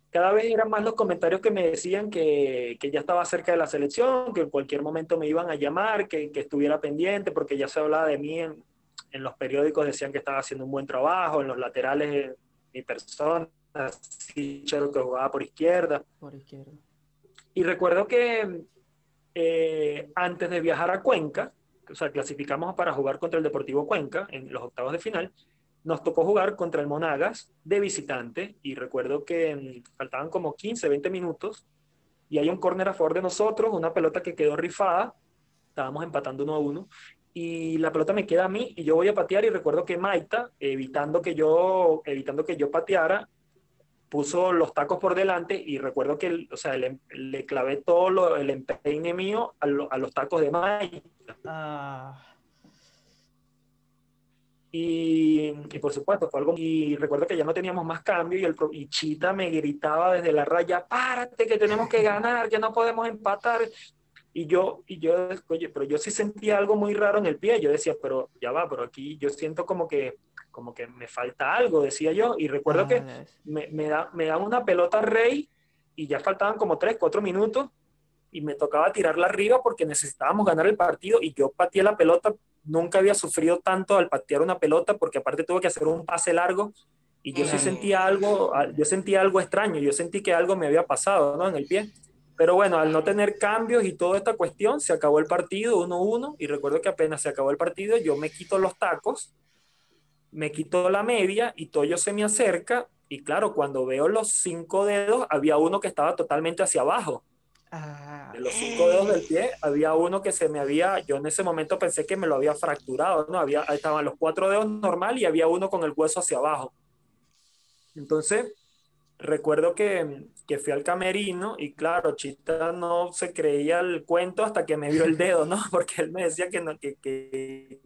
cada vez eran más los comentarios que me decían que, que, ya estaba cerca de la selección, que en cualquier momento me iban a llamar, que, que estuviera pendiente, porque ya se hablaba de mí en, en, los periódicos, decían que estaba haciendo un buen trabajo, en los laterales mi persona, Sichero que jugaba por izquierda. Por izquierda. Y recuerdo que eh, antes de viajar a Cuenca, o sea, clasificamos para jugar contra el Deportivo Cuenca en los octavos de final, nos tocó jugar contra el Monagas de visitante y recuerdo que mm, faltaban como 15, 20 minutos y hay un córner a favor de nosotros, una pelota que quedó rifada, estábamos empatando uno a uno y la pelota me queda a mí y yo voy a patear y recuerdo que Maita, evitando que yo, evitando que yo pateara, puso los tacos por delante y recuerdo que, o sea, le, le clavé todo el empeine mío a, a, los tacos de Maita. Ah. Y, por supuesto, fue algo. Y recuerdo que ya no teníamos más cambio y, el, y Chita me gritaba desde la raya: párate, que tenemos que ganar, ya no podemos empatar. Y yo, y yo, oye, pero yo sí sentía algo muy raro en el pie. Yo decía, pero ya va, pero aquí yo siento como que, como que me falta algo, decía yo. Y recuerdo que ah, me, me, da, me una pelota rey y ya faltaban como tres, cuatro minutos y me tocaba tirarla arriba porque necesitábamos ganar el partido y yo pateé la pelota nunca había sufrido tanto al patear una pelota porque aparte tuve que hacer un pase largo y yo sí sentía algo, yo sentía algo extraño, yo sentí que algo me había pasado ¿no? en el pie. Pero bueno, al no tener cambios y toda esta cuestión, se acabó el partido 1-1 y recuerdo que apenas se acabó el partido, yo me quito los tacos, me quito la media y Toyo se me acerca y claro, cuando veo los cinco dedos, había uno que estaba totalmente hacia abajo. Ah. De los cinco dedos del pie, había uno que se me había, yo en ese momento pensé que me lo había fracturado, ¿no? Había, estaban los cuatro dedos normal y había uno con el hueso hacia abajo. Entonces, recuerdo que, que fui al camerino y claro, Chita no se creía el cuento hasta que me vio el dedo, ¿no? Porque él me decía que, no, que, que,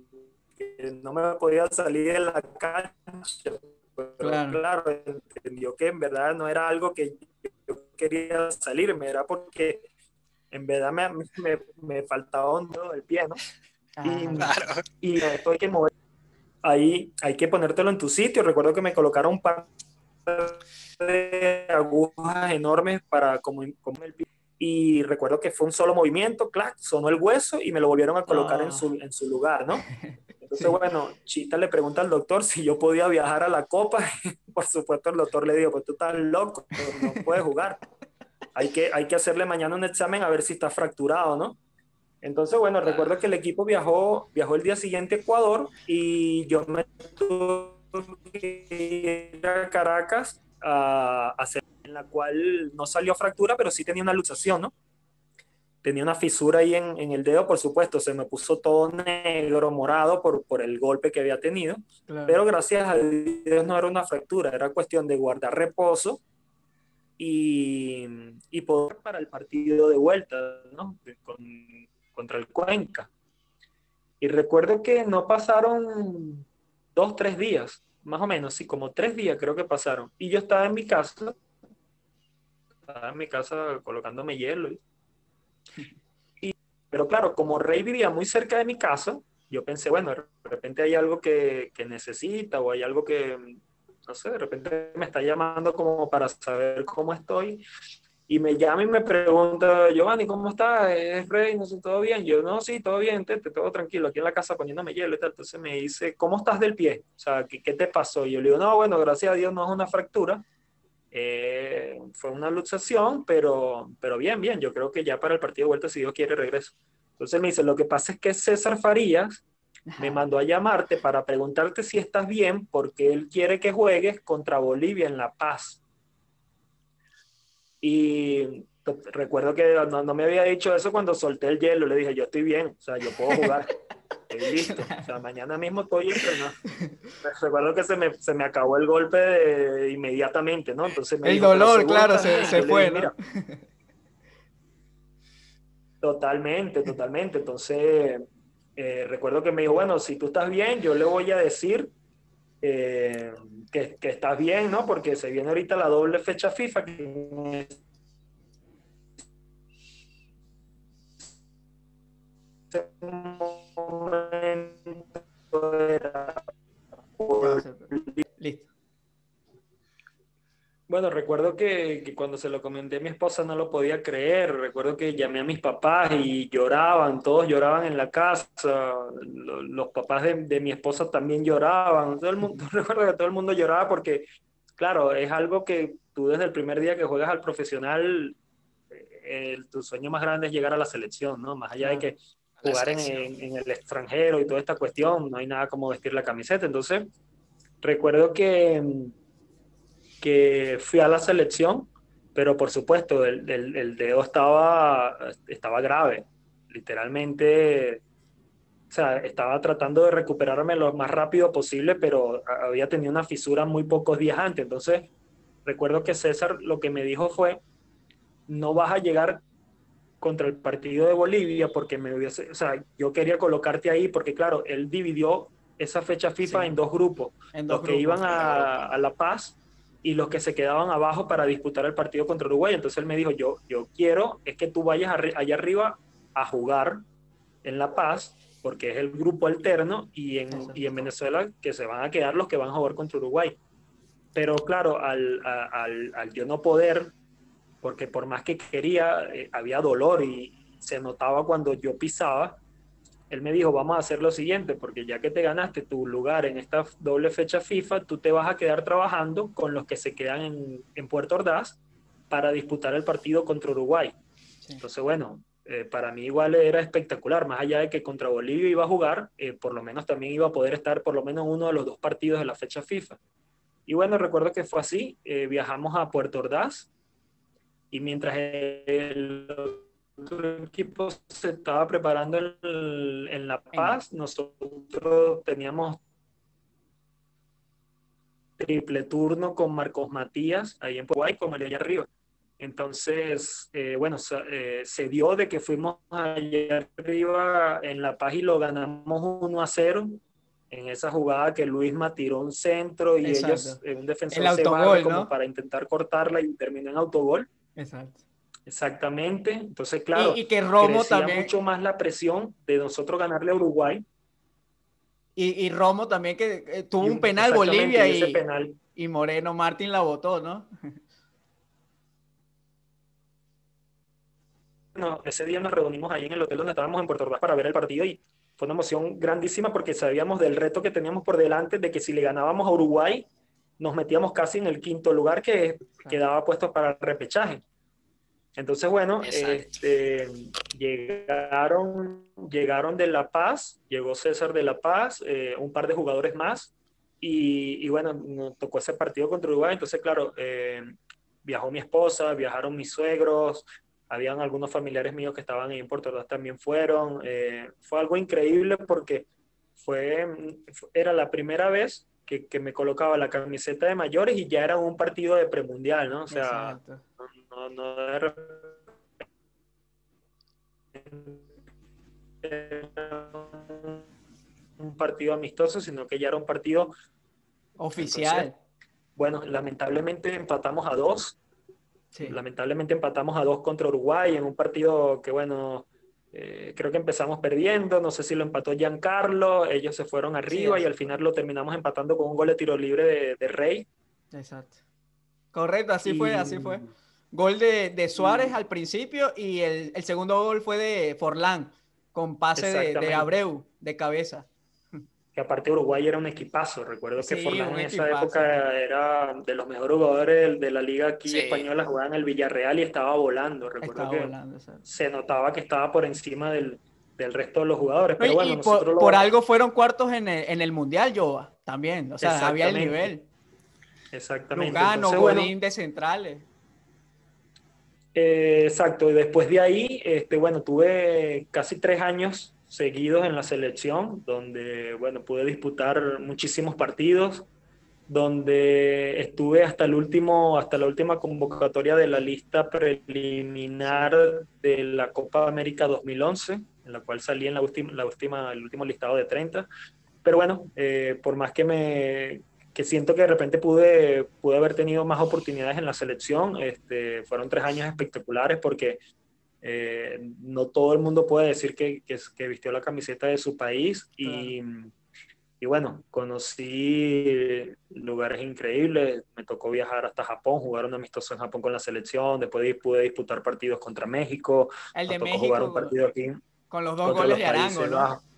no me podía salir de la cancha. Pero claro. entendió que en verdad no era algo que yo quería salirme, era porque en verdad me, me, me faltaba hondo el pie, ¿no? y, claro. y esto hay que mover. Ahí hay que ponértelo en tu sitio. Recuerdo que me colocaron un par de agujas enormes para como, como el pie y recuerdo que fue un solo movimiento, clac, sonó el hueso y me lo volvieron a colocar en, su, en su lugar, ¿no? Entonces, bueno, Chita le pregunta al doctor si yo podía viajar a la Copa. Por supuesto, el doctor le dijo, pues tú estás loco, no puedes jugar. Hay que, hay que hacerle mañana un examen a ver si está fracturado, ¿no? Entonces, bueno, recuerdo que el equipo viajó, viajó el día siguiente a Ecuador y yo me tuve que ir a Caracas a hacer en la cual no salió fractura, pero sí tenía una luxación, ¿no? Tenía una fisura ahí en, en el dedo, por supuesto, se me puso todo negro, morado por, por el golpe que había tenido, pero gracias a Dios no era una fractura, era cuestión de guardar reposo y, y poder para el partido de vuelta, ¿no? Con, contra el Cuenca. Y recuerdo que no pasaron dos, tres días, más o menos, sí, como tres días creo que pasaron. Y yo estaba en mi casa estaba en mi casa colocándome hielo. Y, pero claro, como Rey vivía muy cerca de mi casa, yo pensé, bueno, de repente hay algo que, que necesita o hay algo que, no sé, de repente me está llamando como para saber cómo estoy. Y me llama y me pregunta, Giovanni, ¿cómo estás? ¿Es Rey? No sé, ¿todo bien? Yo, no, sí, todo bien, te, todo tranquilo, aquí en la casa poniéndome hielo y tal. Entonces me dice, ¿cómo estás del pie? O sea, ¿qué, qué te pasó? Y yo le digo, no, bueno, gracias a Dios no es una fractura, eh, fue una luxación, pero, pero bien, bien. Yo creo que ya para el partido de vuelta, si Dios quiere, regreso. Entonces me dice, lo que pasa es que César Farías me mandó a llamarte para preguntarte si estás bien, porque él quiere que juegues contra Bolivia en La Paz. Y recuerdo que no, no, me había dicho eso cuando solté el hielo. Le dije, yo estoy bien, o sea, yo puedo jugar. listo. O sea, mañana mismo estoy entrenando. Recuerdo que se me, se me acabó el golpe inmediatamente, ¿no? Entonces el dolor, claro, se, se fue, ¿no? Totalmente, totalmente. Entonces, eh, recuerdo que me dijo, bueno, si tú estás bien, yo le voy a decir eh, que, que, estás bien, ¿no? Porque se viene ahorita la doble fecha FIFA. Bueno, recuerdo que, que, cuando se lo comenté a mi esposa no lo podía creer. Recuerdo que llamé a mis papás y lloraban, todos lloraban en la casa. Los, los papás de, de, mi esposa también lloraban. Todo el mundo, recuerdo que todo el mundo lloraba porque, claro, es algo que tú desde el primer día que juegas al profesional, eh, el, tu sueño más grande es llegar a la selección, ¿no? Más allá de que jugar en, en, el extranjero y toda esta cuestión, no hay nada como vestir la camiseta. Entonces, recuerdo que, que fui a la selección, pero por supuesto el, el, el dedo estaba, estaba grave, literalmente, o sea, estaba tratando de recuperarme lo más rápido posible, pero había tenido una fisura muy pocos días antes. Entonces, recuerdo que César lo que me dijo fue, no vas a llegar contra el partido de Bolivia porque me hubiese, o sea, yo quería colocarte ahí porque claro, él dividió esa fecha FIFA sí. en dos grupos, en dos los grupos, que iban a, a, La Paz y los que se quedaban abajo para disputar el partido contra Uruguay. Entonces él me dijo, yo, yo quiero es que tú vayas allá arriba a jugar en La Paz porque es el grupo alterno y en, y en Venezuela que se van a quedar los que van a jugar contra Uruguay. Pero claro, al, al, al yo no poder porque por más que quería, eh, había dolor y se notaba cuando yo pisaba. Él me dijo, vamos a hacer lo siguiente, porque ya que te ganaste tu lugar en esta doble fecha FIFA, tú te vas a quedar trabajando con los que se quedan en, en Puerto Ordaz para disputar el partido contra Uruguay. Sí. Entonces, bueno, eh, para mí igual era espectacular, más allá de que contra Bolivia iba a jugar, eh, por lo menos también iba a poder estar por lo menos uno de los dos partidos de la fecha FIFA. Y bueno, recuerdo que fue así, eh, viajamos a Puerto Ordaz, y mientras el otro equipo se estaba preparando en, en La Paz, nosotros teníamos triple turno con Marcos Matías ahí en Paraguay, con María allá arriba. Entonces, eh, bueno, eh, se dio de que fuimos allá arriba en La Paz y lo ganamos 1 a 0 en esa jugada que Luisma tiró un centro y ellos, un defensor se va como para intentar cortarla y terminó en autogol. Exacto. Exactamente. Entonces, claro, y, que Romo también mucho más la presión de nosotros ganarle a Uruguay. Y, Romo también que eh, tuvo un, penal Bolivia y, penal. y Moreno Martín la votó, ¿no? No, ese día nos reunimos ahí en el hotel donde estábamos en Puerto Ordaz para ver el partido y fue una emoción grandísima porque sabíamos del reto que teníamos por delante de que si le ganábamos a Uruguay nos metíamos casi en el quinto lugar que quedaba puesto para el repechaje. Entonces, bueno, este, llegaron, llegaron de La Paz, llegó César de La Paz, eh, un par de jugadores más, y, bueno, nos tocó ese partido contra Uruguay. Entonces, claro, eh, viajó mi esposa, viajaron mis suegros, habían algunos familiares míos que estaban ahí en Puerto Ordaz también fueron. Eh, fue algo increíble porque fue, era la primera vez que, que, me colocaba la camiseta de mayores y ya era un partido de premundial, ¿no? O sea, no, no era un partido amistoso, sino que ya era un partido oficial. bueno, lamentablemente empatamos a dos. Lamentablemente empatamos a dos contra Uruguay en un partido que, bueno, eh, creo que empezamos perdiendo, no sé si lo empató Giancarlo, ellos se fueron arriba y al final lo terminamos empatando con un gol de tiro libre de, Rey. Exacto. Correcto, así fue, así fue. Gol de, Suárez al principio y el, segundo gol fue de Forlán, con pase de, Abreu, de cabeza. Que aparte Uruguay era un equipazo, recuerdo que Forlán en esa época era de los mejores jugadores de, la liga aquí española, jugaba en el Villarreal y estaba volando, recuerdo que se notaba que estaba por encima del, resto de los jugadores. Pero bueno, por, algo fueron cuartos en el, Mundial, Joa, también, o sea, había el nivel. Exactamente. Lugano, Godín de centrales. Eh, exacto, y después de ahí, este, bueno, tuve casi tres años seguidos en la selección, donde, bueno, pude disputar muchísimos partidos, donde estuve hasta el último, hasta la última convocatoria de la lista preliminar de la Copa América 2011, en la cual salí en la última, la el último listado de 30. Pero bueno, eh, por más que me, que siento que de repente pude, pude haber tenido más oportunidades en la selección. Este, fueron tres años espectaculares porque eh, no todo el mundo puede decir que, que, vistió la camiseta de su país y, y, bueno, conocí lugares increíbles. Me tocó viajar hasta Japón, jugar un amistoso en Japón con la selección, después pude disputar partidos contra México. El de México. Jugar un partido aquí. Con los dos goles de Arango, ¿no?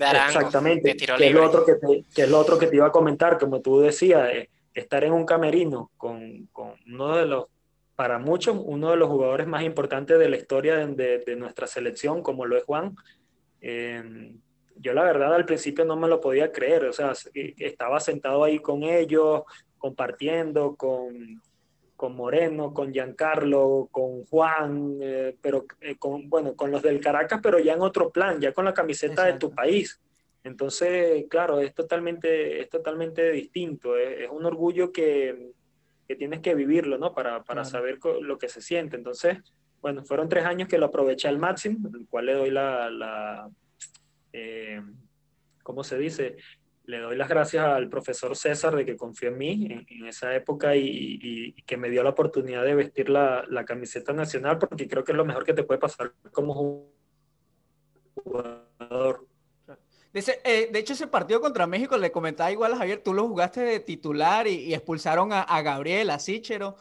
Exactamente. que, es lo otro que, te, es lo otro que te iba a comentar, como tú decías, eh, estar en un camerino con, con, uno de los, para muchos, uno de los jugadores más importantes de la historia de, de, nuestra selección, como lo es Juan. Eh, yo la verdad al principio no me lo podía creer, o sea, estaba sentado ahí con ellos, compartiendo con, con Moreno, con Giancarlo, con Juan, eh, pero eh, con, bueno, con los del Caracas, pero ya en otro plan, ya con la camiseta de tu país. Entonces, claro, es totalmente, es totalmente distinto. Es, un orgullo que, que, tienes que vivirlo, ¿no? Para, para saber lo que se siente. Entonces, bueno, fueron tres años que lo aproveché al máximo, el cual le doy la, la eh, ¿cómo se dice? Le doy las gracias al profesor César de que confió en mí en, esa época y, que me dio la oportunidad de vestir la, camiseta nacional porque creo que es lo mejor que te puede pasar como jugador. Eh, de, hecho, ese partido contra México, le comentaba igual a Javier, tú lo jugaste de titular y, expulsaron a, Gabriel, a Sichero.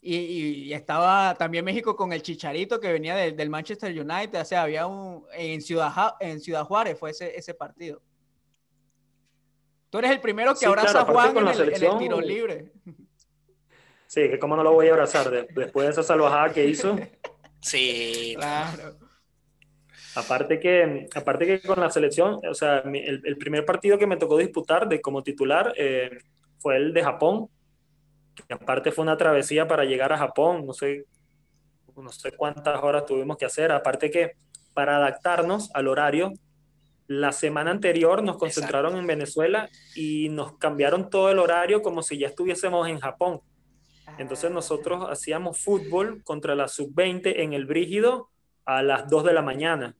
Y, estaba también México con el Chicharito que venía del Manchester United. O sea, había un. En Ciudad, Juárez fue ese partido. Tú eres el primero que abraza a Juan en el, tiro libre. Sí, que cómo no lo voy a abrazar después de esa salvajada que hizo. Sí. Claro. Aparte que, aparte que con la selección, o sea, el, primer partido que me tocó disputar de como titular eh, fue el de Japón. Que aparte fue una travesía para llegar a Japón, no sé, no sé cuántas horas tuvimos que hacer. Aparte que para adaptarnos al horario la semana anterior nos concentraron en Venezuela y nos cambiaron todo el horario como si ya estuviésemos en Japón. Entonces ah. nosotros hacíamos fútbol contra la sub-20 en el Brígido a las 2 de la mañana,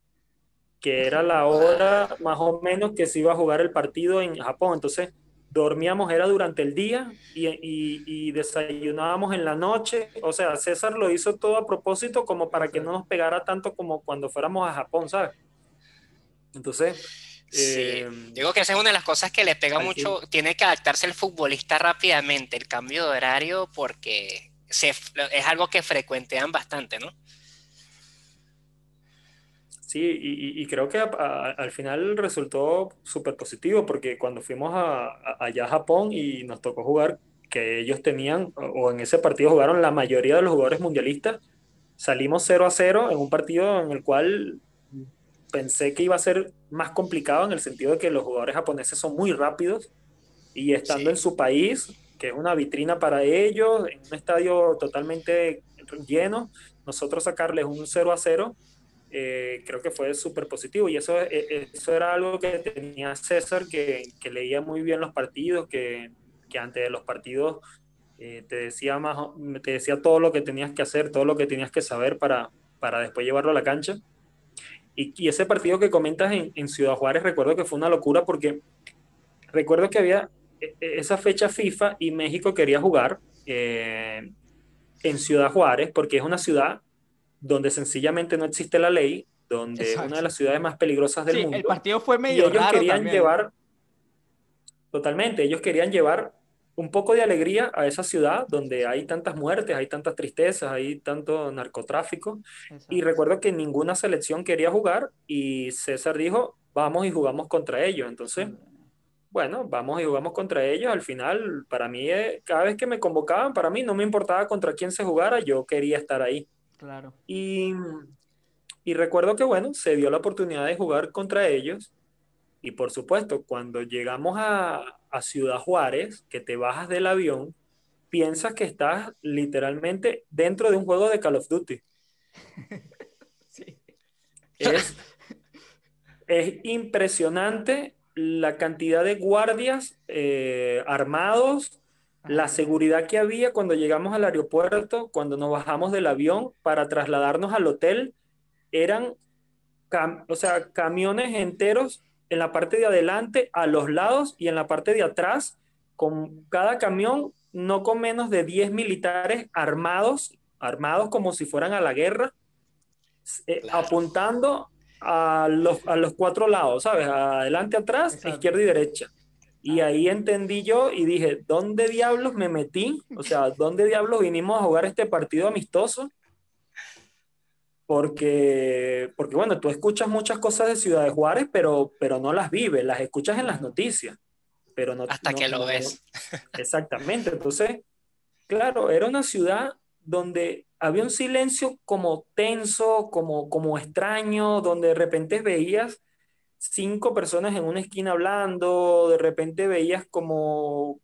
que era la hora más o menos que se iba a jugar el partido en Japón. Entonces, dormíamos era durante el día y, y, desayunábamos en la noche. O sea, César lo hizo todo a propósito como para que no nos pegara tanto como cuando fuéramos a Japón, ¿sabes? Entonces... Eh, digo que esa es una de las cosas que le pega mucho, tiene que adaptarse el futbolista rápidamente, el cambio de horario, porque se, es algo que frecuentean bastante, ¿no? Sí, y, creo que al final resultó súper positivo porque cuando fuimos a, allá a Japón y nos tocó jugar, que ellos tenían, o en ese partido jugaron la mayoría de los jugadores mundialistas, salimos 0 a 0 en un partido en el cual pensé que iba a ser más complicado en el sentido de que los jugadores japoneses son muy rápidos y estando en su país, que es una vitrina para ellos, en un estadio totalmente lleno, nosotros sacarles un 0 a 0 eh, creo que fue súper positivo. Y eso, eh, eso era algo que tenía César, que, que leía muy bien los partidos, que, que antes de los partidos eh, te, decía más, te decía todo lo que tenías que hacer, todo lo que tenías que saber para, para después llevarlo a la cancha. Y, y ese partido que comentas en, en, Ciudad Juárez, recuerdo que fue una locura porque recuerdo que había esa fecha FIFA y México quería jugar en Ciudad Juárez porque es una ciudad donde sencillamente no existe la ley, donde es una de las ciudades más peligrosas del mundo. El partido fue medio y ellos querían llevar totalmente, ellos querían llevar un poco de alegría a esa ciudad donde hay tantas muertes, hay tantas tristezas, hay tanto narcotráfico. Y recuerdo que ninguna selección quería jugar y César dijo, vamos y jugamos contra ellos. Entonces, bueno, vamos y jugamos contra ellos. Al final, para mí, eh, cada vez que me convocaban, para mí no me importaba contra quién se jugara, yo quería estar ahí. Claro. Y, y recuerdo que, bueno, se dio la oportunidad de jugar contra ellos. Y por supuesto, cuando llegamos a, a Ciudad Juárez, que te bajas del avión, piensas que estás literalmente dentro de un juego de Call of Duty. Sí. Es, es impresionante la cantidad de guardias eh, armados, la seguridad que había cuando llegamos al aeropuerto, cuando nos bajamos del avión para trasladarnos al hotel, eran o sea, camiones enteros en la parte de adelante, a los lados y en la parte de atrás, con cada camión no con menos de 10 militares armados, armados como si fueran a la guerra, eh, apuntando a los, a los cuatro lados, ¿sabes? Adelante, atrás, izquierda y derecha. Y ahí entendí yo y dije, ¿dónde diablos me metí? O sea, ¿dónde diablos vinimos a jugar este partido amistoso? Porque, porque bueno, tú escuchas muchas cosas de Ciudad de Juárez, pero, pero no las vives, las escuchas en las noticias. Pero no, Hasta que lo ves. exactamente. Entonces, claro, era una ciudad donde había un silencio como tenso, como, como extraño, donde de repente veías cinco personas en una esquina hablando, de repente veías como,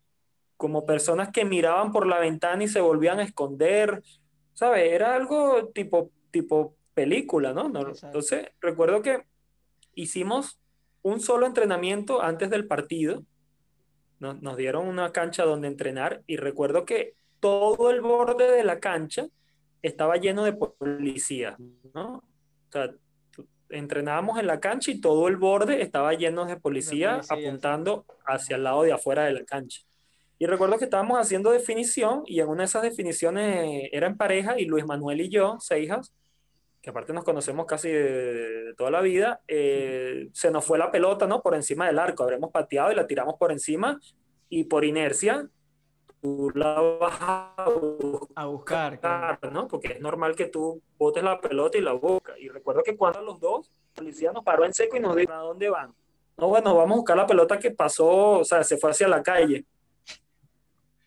como personas que miraban por la ventana y se volvían a esconder, ¿sabes? Era algo tipo, tipo película, ¿no? Entonces, recuerdo que hicimos un solo entrenamiento antes del partido, nos, nos dieron una cancha donde entrenar y recuerdo que todo el borde de la cancha estaba lleno de policías, ¿no? O sea, entrenábamos en la cancha y todo el borde estaba lleno de policía, apuntando hacia el lado de afuera de la cancha. Y recuerdo que estábamos haciendo definición y en una de esas definiciones era en pareja y Luis Manuel y yo, Seijas, que aparte nos conocemos casi de, toda la vida, eh, se nos fue la pelota, ¿no? Por encima del arco, habremos pateado y la tiramos por encima y por inercia tú la vas a buscar, ¿no? Porque es normal que tú botes la pelota y la buscas. Y recuerdo que cuando los dos, el policía nos paró en seco y nos dijo, ¿a dónde van? No, bueno, vamos a buscar la pelota que pasó, o sea, se fue hacia la calle.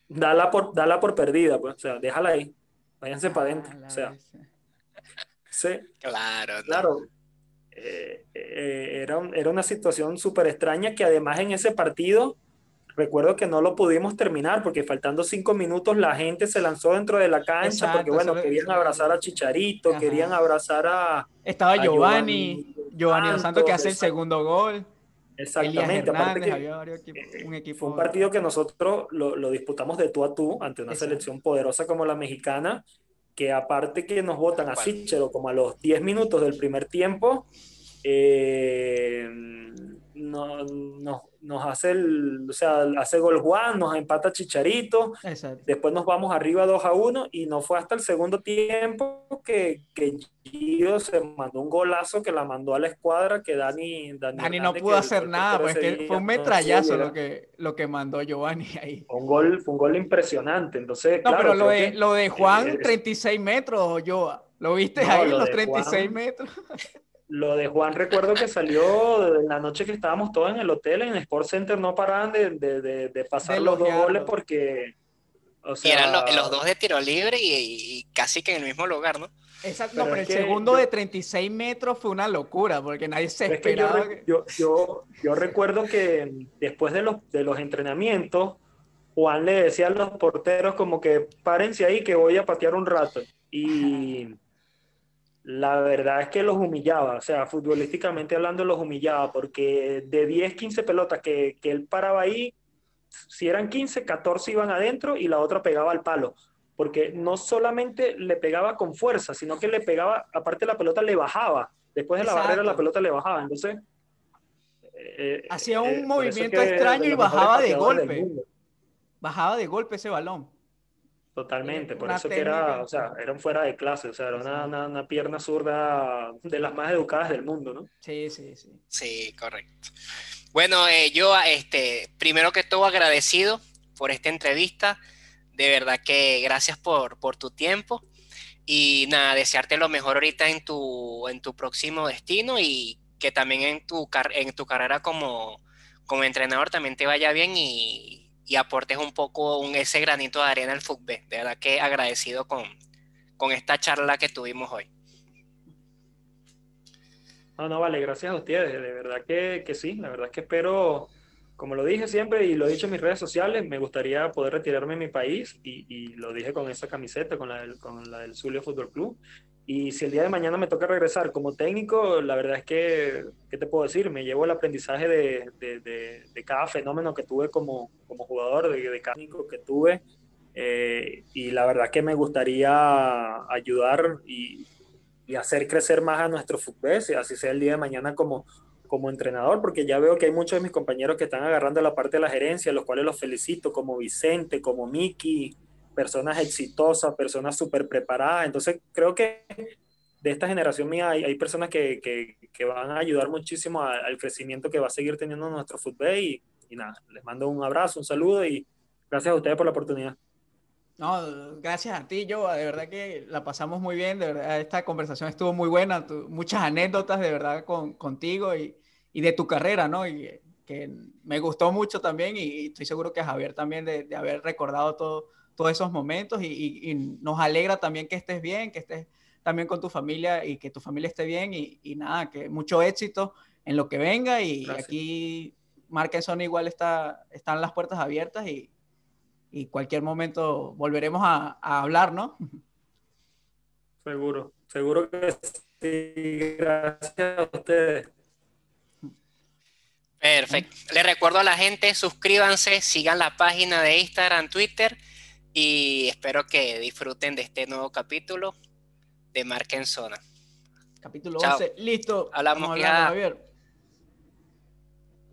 Dala por, dala por perdida, pues, o sea, déjala ahí. Váyanse para adentro, o sea. Sí. Claro. Claro. Eh, eh, era, era una situación súper extraña que además en ese partido Recuerdo que no lo pudimos terminar porque faltando cinco minutos la gente se lanzó dentro de la cancha porque, bueno, querían abrazar a Chicharito, querían abrazar a... Estaba Giovanni, Giovanni, Santos que hace el segundo gol. Exactamente, aparte que un equipo... fue un partido que nosotros lo, lo, disputamos de tú a tú ante una selección poderosa como la mexicana, que aparte que nos votan a Sichero como a los 10 minutos del primer tiempo, Eh, no, no, nos hace el, o sea, hace gol Juan, nos empata Chicharito, después nos vamos arriba 2 a 1 y no fue hasta el segundo tiempo que, que Gio se mandó un golazo que la mandó a la escuadra que Dani... Dani, no pudo hacer nada, pues que fue un metrallazo lo, que, lo que mandó Giovanni ahí. un gol, fue un gol impresionante, entonces... No, pero lo de, lo de Juan, 36 metros, yo, ¿lo viste ahí, los 36 metros? Lo de Juan recuerdo que salió en la noche que estábamos todos en el hotel, en Sport Center, no paraban de, de, de, pasar los dos goles porque... O sea, y eran los, dos de tiro libre y, casi que en el mismo lugar, ¿no? Exacto, pero, el segundo de 36 metros fue una locura porque nadie se esperaba. yo, yo, yo, recuerdo que después de los, de los entrenamientos, Juan le decía a los porteros como que párense ahí que voy a patear un rato. Y la verdad es que los humillaba, o sea, futbolísticamente hablando los humillaba, porque de 10, 15 pelotas que, él paraba ahí, si eran 15, 14 iban adentro y la otra pegaba al palo, porque no solamente le pegaba con fuerza, sino que le pegaba, aparte la pelota le bajaba, después de la barrera la pelota le bajaba, entonces... Eh, Hacía un eh, movimiento extraño y bajaba de golpe. Bajaba de golpe ese balón. Totalmente, por eso que era, o sea, eran fuera de clase, o sea, era una, una, pierna zurda de las más educadas del mundo, ¿no? Sí, sí, sí. Sí, correcto. Bueno, eh, yo, este, primero que todo agradecido por esta entrevista, de verdad que gracias por, por tu tiempo y nada, desearte lo mejor ahorita en tu, en tu próximo destino y que también en tu, en tu carrera como, como entrenador también te vaya bien y y aportes un poco un, ese granito de arena al fútbol. De verdad que agradecido con, con esta charla que tuvimos hoy. No, no, vale, gracias a ustedes. De verdad que, que sí, la verdad es que espero, como lo dije siempre y lo he dicho en mis redes sociales, me gustaría poder retirarme en mi país y, y lo dije con esa camiseta, con la del, con la del Zulia Fútbol Club. Y si el día de mañana me toca regresar como técnico, la verdad es que, ¿qué te puedo decir? Me llevo el aprendizaje de, de, de, cada fenómeno que tuve como, como jugador, de, de técnico que tuve. Eh, y la verdad que me gustaría ayudar y, y, hacer crecer más a nuestro fútbol, así sea el día de mañana como, como entrenador, porque ya veo que hay muchos de mis compañeros que están agarrando la parte de la gerencia, los cuales los felicito, como Vicente, como Miki, personas exitosas, personas súper preparadas. Entonces creo que de esta generación mía hay, hay personas que, que, que, van a ayudar muchísimo al crecimiento que va a seguir teniendo nuestro fútbol y, y, nada, les mando un abrazo, un saludo y gracias a ustedes por la oportunidad. No, gracias a ti, yo, de verdad que la pasamos muy bien, de verdad esta conversación estuvo muy buena, muchas anécdotas de verdad con, contigo y, y, de tu carrera, ¿no? Y que me gustó mucho también y, estoy seguro que a Javier también de, de haber recordado todo todos esos momentos y, nos alegra también que estés bien, que estés también con tu familia y que tu familia esté bien y, nada, que mucho éxito en lo que venga y aquí Marca igual está, están las puertas abiertas y, y cualquier momento volveremos a, hablar, ¿no? Seguro, seguro que sí. Gracias a ustedes. Perfecto. Les recuerdo a la gente, suscríbanse, sigan la página de Instagram, Twitter y espero que disfruten de este nuevo capítulo de Marca en Zona. Capítulo 11, listo. Hablamos ya. Javier.